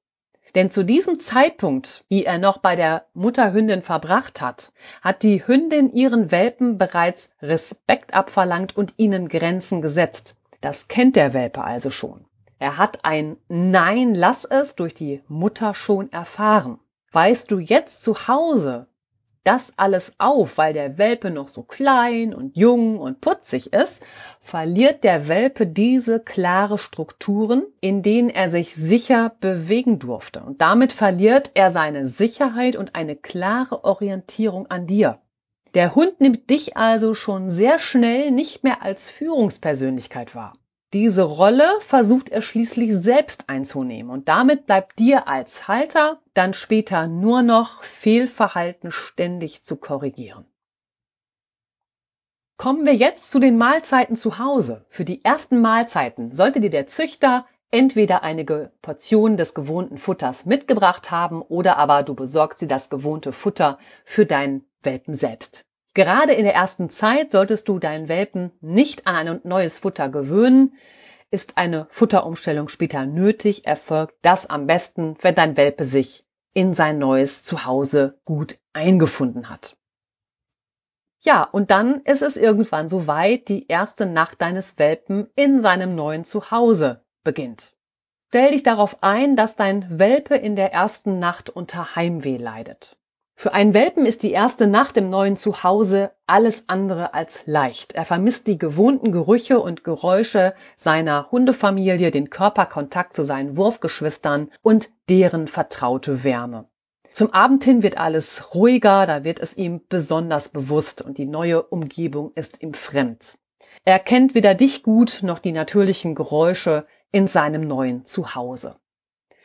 Denn zu diesem Zeitpunkt, wie er noch bei der Mutterhündin verbracht hat, hat die Hündin ihren Welpen bereits Respekt abverlangt und ihnen Grenzen gesetzt. Das kennt der Welpe also schon. Er hat ein Nein, lass es durch die Mutter schon erfahren. Weißt du jetzt zu Hause das alles auf, weil der Welpe noch so klein und jung und putzig ist, verliert der Welpe diese klare Strukturen, in denen er sich sicher bewegen durfte. Und damit verliert er seine Sicherheit und eine klare Orientierung an dir. Der Hund nimmt dich also schon sehr schnell nicht mehr als Führungspersönlichkeit wahr. Diese Rolle versucht er schließlich selbst einzunehmen und damit bleibt dir als Halter dann später nur noch Fehlverhalten ständig zu korrigieren. Kommen wir jetzt zu den Mahlzeiten zu Hause. Für die ersten Mahlzeiten sollte dir der Züchter entweder einige Portionen des gewohnten Futters mitgebracht haben oder aber du besorgst dir das gewohnte Futter für deinen Welpen selbst. Gerade in der ersten Zeit solltest du deinen Welpen nicht an ein neues Futter gewöhnen. Ist eine Futterumstellung später nötig, erfolgt das am besten, wenn dein Welpe sich in sein neues Zuhause gut eingefunden hat. Ja, und dann ist es irgendwann soweit, die erste Nacht deines Welpen in seinem neuen Zuhause beginnt. Stell dich darauf ein, dass dein Welpe in der ersten Nacht unter Heimweh leidet. Für einen Welpen ist die erste Nacht im neuen Zuhause alles andere als leicht. Er vermisst die gewohnten Gerüche und Geräusche seiner Hundefamilie, den Körperkontakt zu seinen Wurfgeschwistern und deren vertraute Wärme. Zum Abend hin wird alles ruhiger, da wird es ihm besonders bewusst und die neue Umgebung ist ihm fremd. Er kennt weder dich gut noch die natürlichen Geräusche in seinem neuen Zuhause.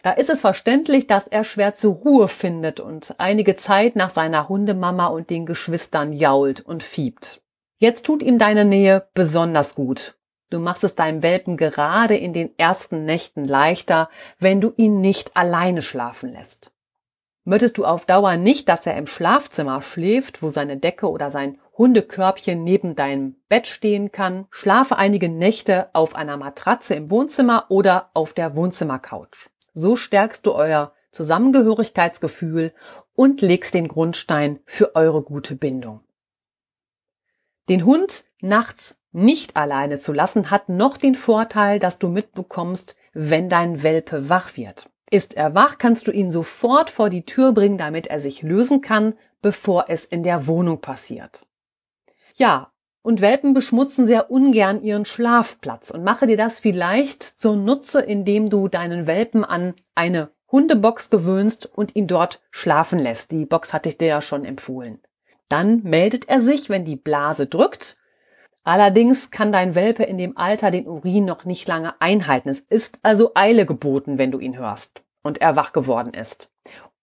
Da ist es verständlich, dass er schwer zur Ruhe findet und einige Zeit nach seiner Hundemama und den Geschwistern jault und fiebt. Jetzt tut ihm deine Nähe besonders gut. Du machst es deinem Welpen gerade in den ersten Nächten leichter, wenn du ihn nicht alleine schlafen lässt. Möchtest du auf Dauer nicht, dass er im Schlafzimmer schläft, wo seine Decke oder sein Hundekörbchen neben deinem Bett stehen kann, schlafe einige Nächte auf einer Matratze im Wohnzimmer oder auf der Wohnzimmercouch. So stärkst du euer Zusammengehörigkeitsgefühl und legst den Grundstein für eure gute Bindung. Den Hund nachts nicht alleine zu lassen, hat noch den Vorteil, dass du mitbekommst, wenn dein Welpe wach wird. Ist er wach, kannst du ihn sofort vor die Tür bringen, damit er sich lösen kann, bevor es in der Wohnung passiert. Ja, und Welpen beschmutzen sehr ungern ihren Schlafplatz und mache dir das vielleicht zur Nutze, indem du deinen Welpen an eine Hundebox gewöhnst und ihn dort schlafen lässt. Die Box hatte ich dir ja schon empfohlen. Dann meldet er sich, wenn die Blase drückt. Allerdings kann dein Welpe in dem Alter den Urin noch nicht lange einhalten. Es ist also Eile geboten, wenn du ihn hörst und er wach geworden ist,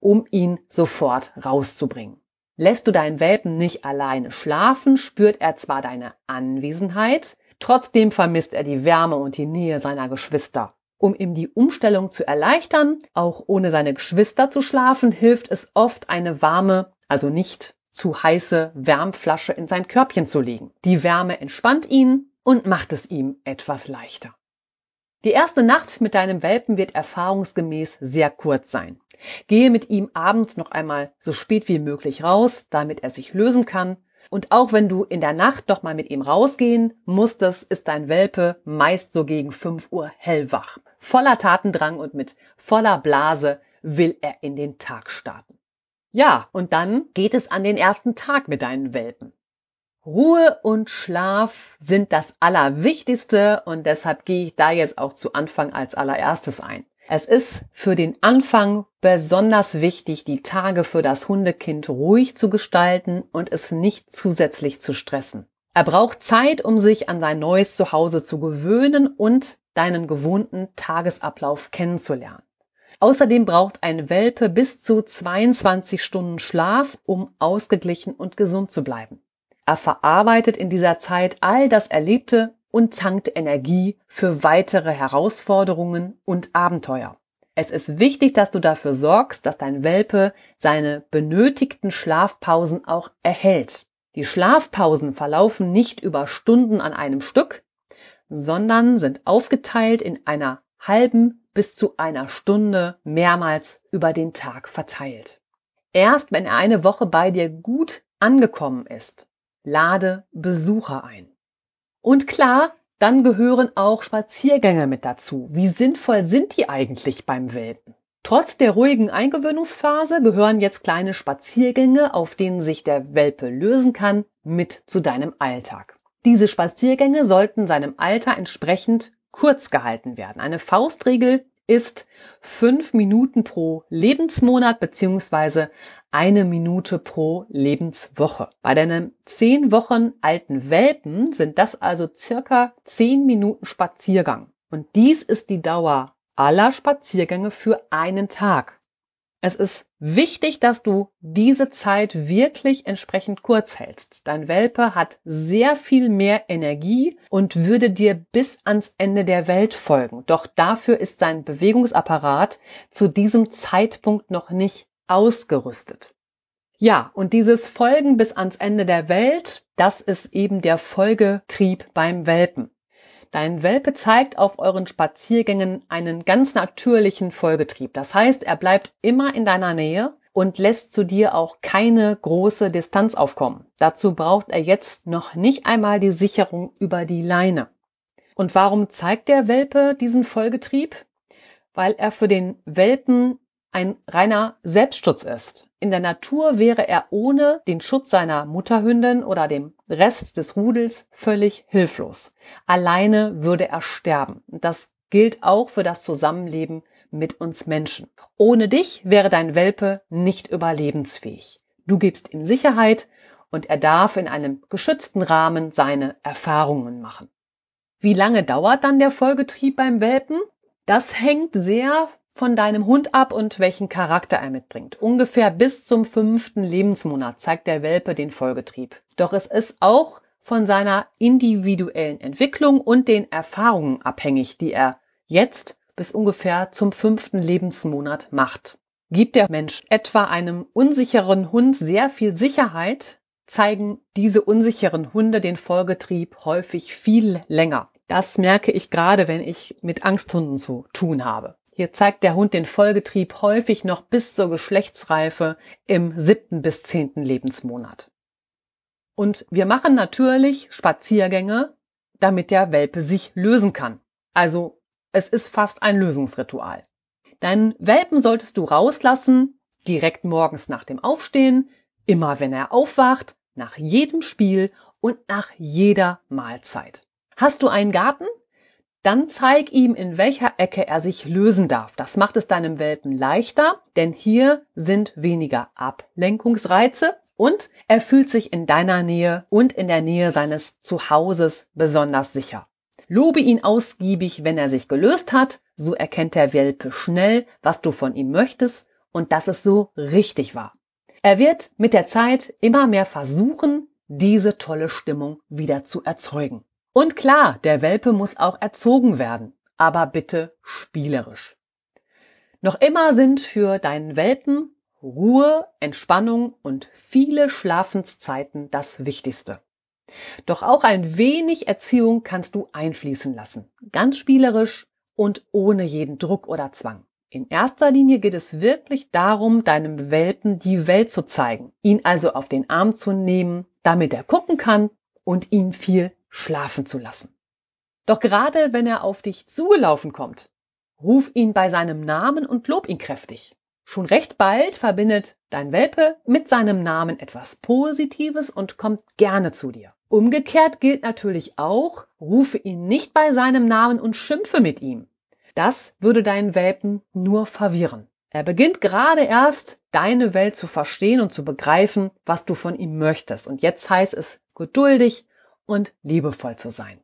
um ihn sofort rauszubringen. Lässt du deinen Welpen nicht alleine schlafen, spürt er zwar deine Anwesenheit, trotzdem vermisst er die Wärme und die Nähe seiner Geschwister. Um ihm die Umstellung zu erleichtern, auch ohne seine Geschwister zu schlafen, hilft es oft, eine warme, also nicht zu heiße Wärmflasche in sein Körbchen zu legen. Die Wärme entspannt ihn und macht es ihm etwas leichter. Die erste Nacht mit deinem Welpen wird erfahrungsgemäß sehr kurz sein. Gehe mit ihm abends noch einmal so spät wie möglich raus, damit er sich lösen kann und auch wenn du in der Nacht doch mal mit ihm rausgehen musstest, ist dein Welpe meist so gegen 5 Uhr hellwach. Voller Tatendrang und mit voller Blase will er in den Tag starten. Ja, und dann geht es an den ersten Tag mit deinen Welpen. Ruhe und Schlaf sind das Allerwichtigste und deshalb gehe ich da jetzt auch zu Anfang als allererstes ein. Es ist für den Anfang besonders wichtig, die Tage für das Hundekind ruhig zu gestalten und es nicht zusätzlich zu stressen. Er braucht Zeit, um sich an sein neues Zuhause zu gewöhnen und deinen gewohnten Tagesablauf kennenzulernen. Außerdem braucht ein Welpe bis zu 22 Stunden Schlaf, um ausgeglichen und gesund zu bleiben. Er verarbeitet in dieser Zeit all das Erlebte und tankt Energie für weitere Herausforderungen und Abenteuer. Es ist wichtig, dass du dafür sorgst, dass dein Welpe seine benötigten Schlafpausen auch erhält. Die Schlafpausen verlaufen nicht über Stunden an einem Stück, sondern sind aufgeteilt in einer halben bis zu einer Stunde mehrmals über den Tag verteilt. Erst wenn er eine Woche bei dir gut angekommen ist, lade Besucher ein. Und klar, dann gehören auch Spaziergänge mit dazu. Wie sinnvoll sind die eigentlich beim Welpen? Trotz der ruhigen Eingewöhnungsphase gehören jetzt kleine Spaziergänge, auf denen sich der Welpe lösen kann, mit zu deinem Alltag. Diese Spaziergänge sollten seinem Alter entsprechend kurz gehalten werden. Eine Faustregel ist fünf Minuten pro Lebensmonat beziehungsweise eine Minute pro Lebenswoche. Bei deinem zehn Wochen alten Welpen sind das also circa zehn Minuten Spaziergang. Und dies ist die Dauer aller Spaziergänge für einen Tag. Es ist wichtig, dass du diese Zeit wirklich entsprechend kurz hältst. Dein Welpe hat sehr viel mehr Energie und würde dir bis ans Ende der Welt folgen. Doch dafür ist sein Bewegungsapparat zu diesem Zeitpunkt noch nicht ausgerüstet. Ja, und dieses Folgen bis ans Ende der Welt, das ist eben der Folgetrieb beim Welpen. Dein Welpe zeigt auf euren Spaziergängen einen ganz natürlichen Folgetrieb. Das heißt, er bleibt immer in deiner Nähe und lässt zu dir auch keine große Distanz aufkommen. Dazu braucht er jetzt noch nicht einmal die Sicherung über die Leine. Und warum zeigt der Welpe diesen Folgetrieb? Weil er für den Welpen ein reiner Selbstschutz ist. In der Natur wäre er ohne den Schutz seiner Mutterhündin oder dem Rest des Rudels völlig hilflos. Alleine würde er sterben. Das gilt auch für das Zusammenleben mit uns Menschen. Ohne dich wäre dein Welpe nicht überlebensfähig. Du gibst ihm Sicherheit und er darf in einem geschützten Rahmen seine Erfahrungen machen. Wie lange dauert dann der Folgetrieb beim Welpen? Das hängt sehr von deinem Hund ab und welchen Charakter er mitbringt. Ungefähr bis zum fünften Lebensmonat zeigt der Welpe den Folgetrieb. Doch es ist auch von seiner individuellen Entwicklung und den Erfahrungen abhängig, die er jetzt bis ungefähr zum fünften Lebensmonat macht. Gibt der Mensch etwa einem unsicheren Hund sehr viel Sicherheit, zeigen diese unsicheren Hunde den Folgetrieb häufig viel länger. Das merke ich gerade, wenn ich mit Angsthunden zu tun habe. Hier zeigt der Hund den Folgetrieb häufig noch bis zur Geschlechtsreife im siebten bis zehnten Lebensmonat. Und wir machen natürlich Spaziergänge, damit der Welpe sich lösen kann. Also es ist fast ein Lösungsritual. Deinen Welpen solltest du rauslassen, direkt morgens nach dem Aufstehen, immer wenn er aufwacht, nach jedem Spiel und nach jeder Mahlzeit. Hast du einen Garten? Dann zeig ihm, in welcher Ecke er sich lösen darf. Das macht es deinem Welpen leichter, denn hier sind weniger Ablenkungsreize und er fühlt sich in deiner Nähe und in der Nähe seines Zuhauses besonders sicher. Lobe ihn ausgiebig, wenn er sich gelöst hat, so erkennt der Welpe schnell, was du von ihm möchtest und dass es so richtig war. Er wird mit der Zeit immer mehr versuchen, diese tolle Stimmung wieder zu erzeugen. Und klar, der Welpe muss auch erzogen werden, aber bitte spielerisch. Noch immer sind für deinen Welpen Ruhe, Entspannung und viele Schlafenszeiten das Wichtigste. Doch auch ein wenig Erziehung kannst du einfließen lassen. Ganz spielerisch und ohne jeden Druck oder Zwang. In erster Linie geht es wirklich darum, deinem Welpen die Welt zu zeigen, ihn also auf den Arm zu nehmen, damit er gucken kann und ihn viel schlafen zu lassen. Doch gerade wenn er auf dich zugelaufen kommt, ruf ihn bei seinem Namen und lob ihn kräftig. Schon recht bald verbindet dein Welpe mit seinem Namen etwas Positives und kommt gerne zu dir. Umgekehrt gilt natürlich auch, rufe ihn nicht bei seinem Namen und schimpfe mit ihm. Das würde deinen Welpen nur verwirren. Er beginnt gerade erst, deine Welt zu verstehen und zu begreifen, was du von ihm möchtest. Und jetzt heißt es, geduldig und liebevoll zu sein.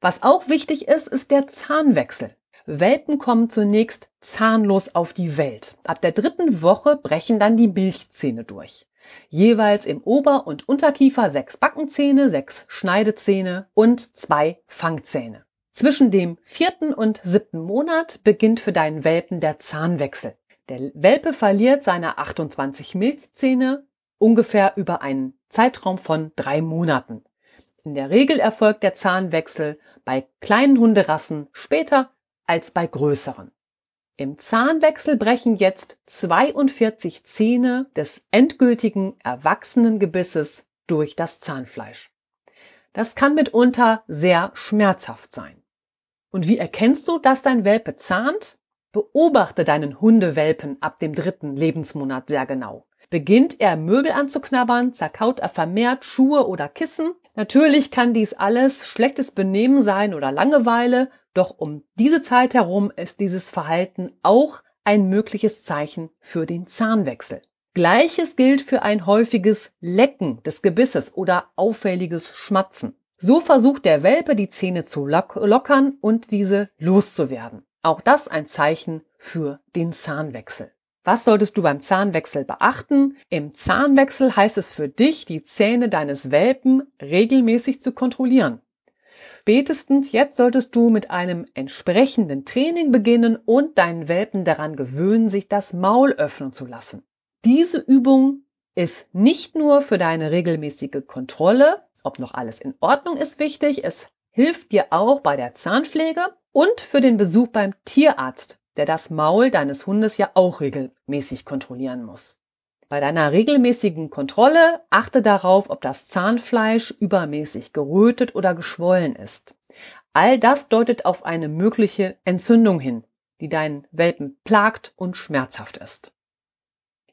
Was auch wichtig ist, ist der Zahnwechsel. Welpen kommen zunächst zahnlos auf die Welt. Ab der dritten Woche brechen dann die Milchzähne durch. Jeweils im Ober- und Unterkiefer sechs Backenzähne, sechs Schneidezähne und zwei Fangzähne. Zwischen dem vierten und siebten Monat beginnt für deinen Welpen der Zahnwechsel. Der Welpe verliert seine 28 Milchzähne ungefähr über einen Zeitraum von drei Monaten. In der Regel erfolgt der Zahnwechsel bei kleinen Hunderassen später als bei größeren. Im Zahnwechsel brechen jetzt 42 Zähne des endgültigen erwachsenen Gebisses durch das Zahnfleisch. Das kann mitunter sehr schmerzhaft sein. Und wie erkennst du, dass dein Welpe zahnt? Beobachte deinen Hundewelpen ab dem dritten Lebensmonat sehr genau. Beginnt er Möbel anzuknabbern, zerkaut er vermehrt Schuhe oder Kissen? Natürlich kann dies alles schlechtes Benehmen sein oder Langeweile doch um diese Zeit herum ist dieses Verhalten auch ein mögliches Zeichen für den Zahnwechsel. Gleiches gilt für ein häufiges Lecken des Gebisses oder auffälliges Schmatzen. So versucht der Welpe die Zähne zu lockern und diese loszuwerden. Auch das ein Zeichen für den Zahnwechsel. Was solltest du beim Zahnwechsel beachten? Im Zahnwechsel heißt es für dich, die Zähne deines Welpen regelmäßig zu kontrollieren. Spätestens jetzt solltest du mit einem entsprechenden Training beginnen und deinen Welpen daran gewöhnen, sich das Maul öffnen zu lassen. Diese Übung ist nicht nur für deine regelmäßige Kontrolle, ob noch alles in Ordnung ist, wichtig, es hilft dir auch bei der Zahnpflege und für den Besuch beim Tierarzt, der das Maul deines Hundes ja auch regelmäßig kontrollieren muss. Bei deiner regelmäßigen Kontrolle achte darauf, ob das Zahnfleisch übermäßig gerötet oder geschwollen ist. All das deutet auf eine mögliche Entzündung hin, die deinen Welpen plagt und schmerzhaft ist.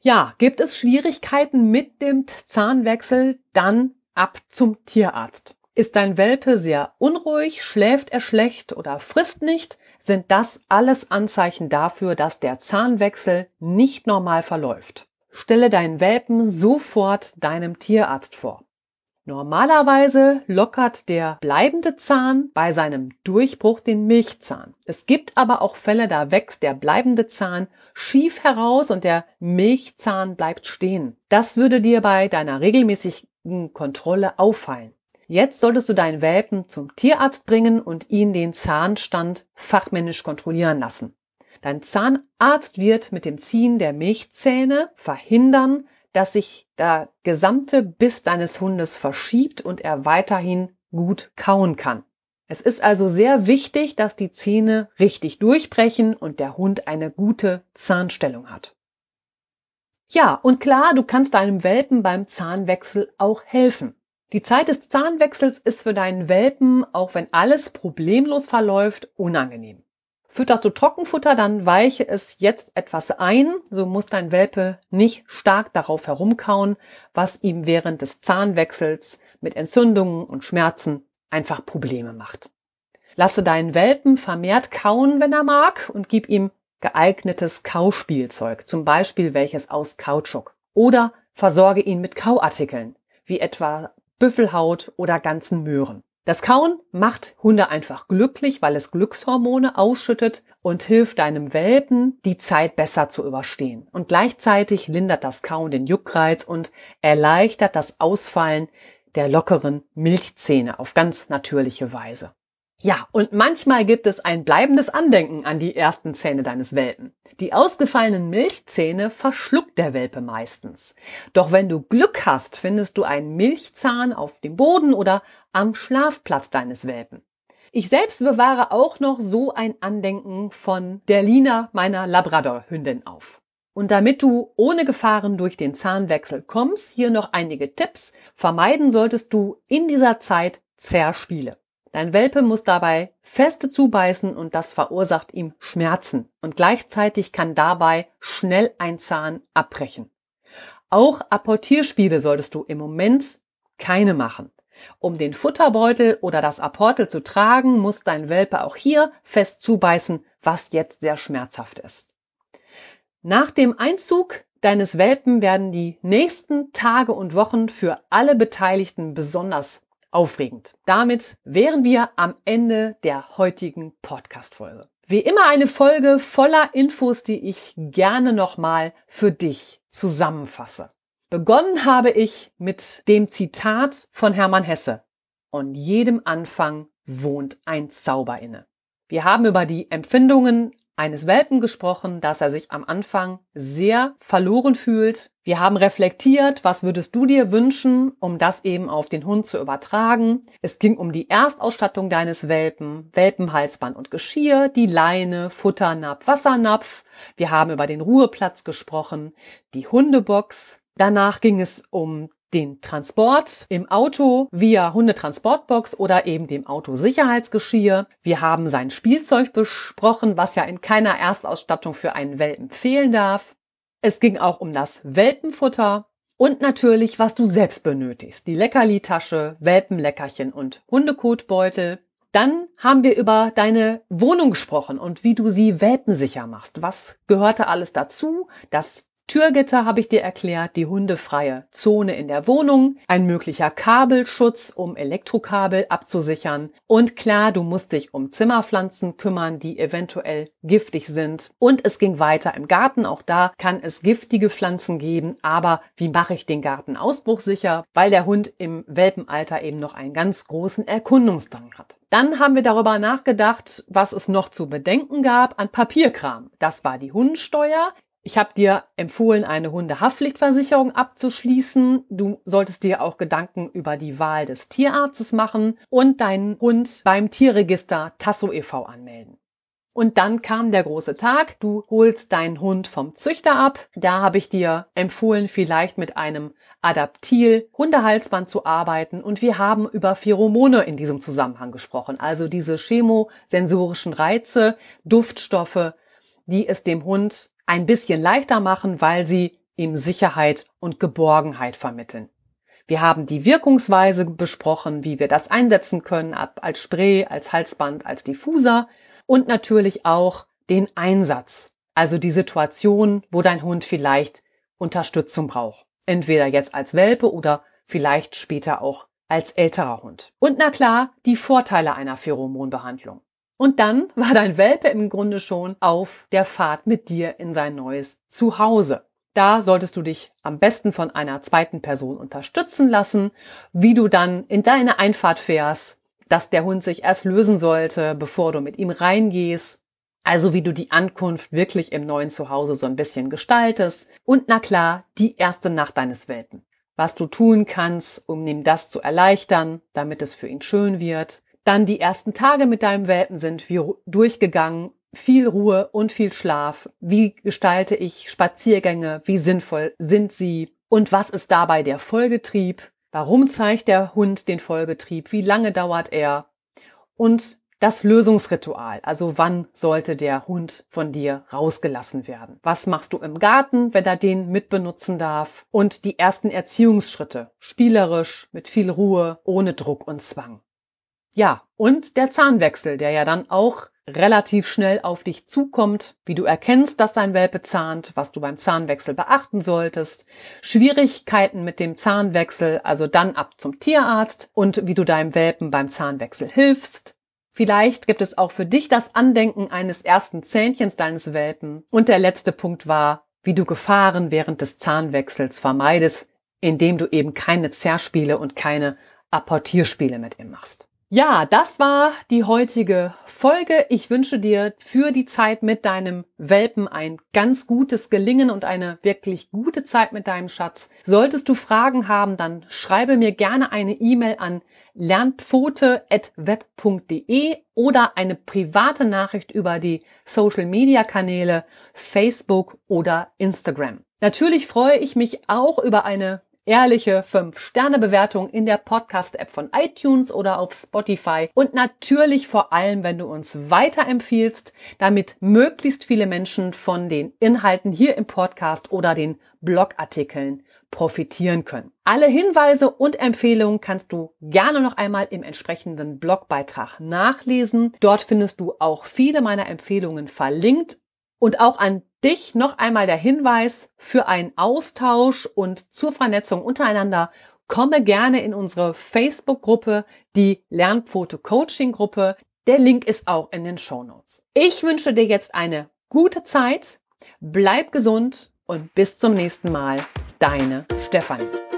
Ja, gibt es Schwierigkeiten mit dem Zahnwechsel, dann ab zum Tierarzt. Ist dein Welpe sehr unruhig, schläft er schlecht oder frisst nicht, sind das alles Anzeichen dafür, dass der Zahnwechsel nicht normal verläuft. Stelle deinen Welpen sofort deinem Tierarzt vor. Normalerweise lockert der bleibende Zahn bei seinem Durchbruch den Milchzahn. Es gibt aber auch Fälle, da wächst der bleibende Zahn schief heraus und der Milchzahn bleibt stehen. Das würde dir bei deiner regelmäßig Kontrolle auffallen. Jetzt solltest du deinen Welpen zum Tierarzt bringen und ihn den Zahnstand fachmännisch kontrollieren lassen. Dein Zahnarzt wird mit dem Ziehen der Milchzähne verhindern, dass sich der gesamte Biss deines Hundes verschiebt und er weiterhin gut kauen kann. Es ist also sehr wichtig, dass die Zähne richtig durchbrechen und der Hund eine gute Zahnstellung hat. Ja, und klar, du kannst deinem Welpen beim Zahnwechsel auch helfen. Die Zeit des Zahnwechsels ist für deinen Welpen, auch wenn alles problemlos verläuft, unangenehm. Fütterst du Trockenfutter, dann weiche es jetzt etwas ein, so muss dein Welpe nicht stark darauf herumkauen, was ihm während des Zahnwechsels mit Entzündungen und Schmerzen einfach Probleme macht. Lasse deinen Welpen vermehrt kauen, wenn er mag, und gib ihm geeignetes Kauspielzeug, zum Beispiel welches aus Kautschuk. Oder versorge ihn mit Kauartikeln, wie etwa Büffelhaut oder ganzen Möhren. Das Kauen macht Hunde einfach glücklich, weil es Glückshormone ausschüttet und hilft deinem Welpen, die Zeit besser zu überstehen. Und gleichzeitig lindert das Kauen den Juckreiz und erleichtert das Ausfallen der lockeren Milchzähne auf ganz natürliche Weise. Ja, und manchmal gibt es ein bleibendes Andenken an die ersten Zähne deines Welpen. Die ausgefallenen Milchzähne verschluckt der Welpe meistens. Doch wenn du Glück hast, findest du einen Milchzahn auf dem Boden oder am Schlafplatz deines Welpen. Ich selbst bewahre auch noch so ein Andenken von der Lina, meiner Labrador-Hündin auf. Und damit du ohne Gefahren durch den Zahnwechsel kommst, hier noch einige Tipps. Vermeiden solltest du in dieser Zeit Zerspiele. Dein Welpe muss dabei feste zubeißen und das verursacht ihm Schmerzen und gleichzeitig kann dabei schnell ein Zahn abbrechen. Auch Apportierspiele solltest du im Moment keine machen. Um den Futterbeutel oder das Apportel zu tragen, muss dein Welpe auch hier fest zubeißen, was jetzt sehr schmerzhaft ist. Nach dem Einzug deines Welpen werden die nächsten Tage und Wochen für alle Beteiligten besonders aufregend. Damit wären wir am Ende der heutigen Podcast-Folge. Wie immer eine Folge voller Infos, die ich gerne nochmal für dich zusammenfasse. Begonnen habe ich mit dem Zitat von Hermann Hesse. Und jedem Anfang wohnt ein Zauber inne. Wir haben über die Empfindungen eines Welpen gesprochen, dass er sich am Anfang sehr verloren fühlt. Wir haben reflektiert, was würdest du dir wünschen, um das eben auf den Hund zu übertragen. Es ging um die Erstausstattung deines Welpen, Welpenhalsband und Geschirr, die Leine, Futternapf, Wassernapf. Wir haben über den Ruheplatz gesprochen, die Hundebox. Danach ging es um den Transport im Auto via Hundetransportbox oder eben dem Autosicherheitsgeschirr. Wir haben sein Spielzeug besprochen, was ja in keiner Erstausstattung für einen Welpen fehlen darf. Es ging auch um das Welpenfutter und natürlich, was du selbst benötigst. Die Leckerli-Tasche, Welpenleckerchen und Hundekotbeutel. Dann haben wir über deine Wohnung gesprochen und wie du sie welpensicher machst. Was gehörte alles dazu? Das Türgitter habe ich dir erklärt, die hundefreie Zone in der Wohnung, ein möglicher Kabelschutz, um Elektrokabel abzusichern und klar, du musst dich um Zimmerpflanzen kümmern, die eventuell giftig sind. Und es ging weiter im Garten, auch da kann es giftige Pflanzen geben, aber wie mache ich den Garten ausbruchsicher, weil der Hund im Welpenalter eben noch einen ganz großen Erkundungsdrang hat. Dann haben wir darüber nachgedacht, was es noch zu bedenken gab an Papierkram. Das war die Hundesteuer. Ich habe dir empfohlen, eine Hundehaftpflichtversicherung abzuschließen. Du solltest dir auch Gedanken über die Wahl des Tierarztes machen und deinen Hund beim Tierregister Tasso e.V. anmelden. Und dann kam der große Tag. Du holst deinen Hund vom Züchter ab. Da habe ich dir empfohlen, vielleicht mit einem Adaptil Hundehalsband zu arbeiten. Und wir haben über Pheromone in diesem Zusammenhang gesprochen. Also diese chemosensorischen Reize, Duftstoffe, die es dem Hund ein bisschen leichter machen, weil sie ihm Sicherheit und Geborgenheit vermitteln. Wir haben die Wirkungsweise besprochen, wie wir das einsetzen können, als Spray, als Halsband, als Diffuser und natürlich auch den Einsatz, also die Situation, wo dein Hund vielleicht Unterstützung braucht. Entweder jetzt als Welpe oder vielleicht später auch als älterer Hund. Und na klar, die Vorteile einer Pheromonbehandlung. Und dann war dein Welpe im Grunde schon auf der Fahrt mit dir in sein neues Zuhause. Da solltest du dich am besten von einer zweiten Person unterstützen lassen, wie du dann in deine Einfahrt fährst, dass der Hund sich erst lösen sollte, bevor du mit ihm reingehst. Also wie du die Ankunft wirklich im neuen Zuhause so ein bisschen gestaltest. Und na klar, die erste Nacht deines Welpen. Was du tun kannst, um ihm das zu erleichtern, damit es für ihn schön wird. Dann die ersten Tage mit deinem Welpen sind wir durchgegangen viel Ruhe und viel Schlaf. Wie gestalte ich Spaziergänge? Wie sinnvoll sind sie? Und was ist dabei der Folgetrieb? Warum zeigt der Hund den Folgetrieb? Wie lange dauert er? Und das Lösungsritual, also wann sollte der Hund von dir rausgelassen werden? Was machst du im Garten, wenn er den mitbenutzen darf? Und die ersten Erziehungsschritte, spielerisch, mit viel Ruhe, ohne Druck und Zwang. Ja, und der Zahnwechsel, der ja dann auch relativ schnell auf dich zukommt, wie du erkennst, dass dein Welpe zahnt, was du beim Zahnwechsel beachten solltest, Schwierigkeiten mit dem Zahnwechsel, also dann ab zum Tierarzt und wie du deinem Welpen beim Zahnwechsel hilfst. Vielleicht gibt es auch für dich das Andenken eines ersten Zähnchens deines Welpen. Und der letzte Punkt war, wie du Gefahren während des Zahnwechsels vermeidest, indem du eben keine Zerspiele und keine Apportierspiele mit ihm machst. Ja, das war die heutige Folge. Ich wünsche dir für die Zeit mit deinem Welpen ein ganz gutes Gelingen und eine wirklich gute Zeit mit deinem Schatz. Solltest du Fragen haben, dann schreibe mir gerne eine E-Mail an lernpfote.web.de oder eine private Nachricht über die Social Media Kanäle Facebook oder Instagram. Natürlich freue ich mich auch über eine ehrliche 5-Sterne-Bewertung in der Podcast-App von iTunes oder auf Spotify und natürlich vor allem, wenn du uns weiterempfiehlst, damit möglichst viele Menschen von den Inhalten hier im Podcast oder den Blogartikeln profitieren können. Alle Hinweise und Empfehlungen kannst du gerne noch einmal im entsprechenden Blogbeitrag nachlesen. Dort findest du auch viele meiner Empfehlungen verlinkt und auch an dich noch einmal der Hinweis für einen Austausch und zur Vernetzung untereinander. Komme gerne in unsere Facebook-Gruppe, die Lernpfote Coaching Gruppe. Der Link ist auch in den Show Notes. Ich wünsche dir jetzt eine gute Zeit. Bleib gesund und bis zum nächsten Mal. Deine Stefanie.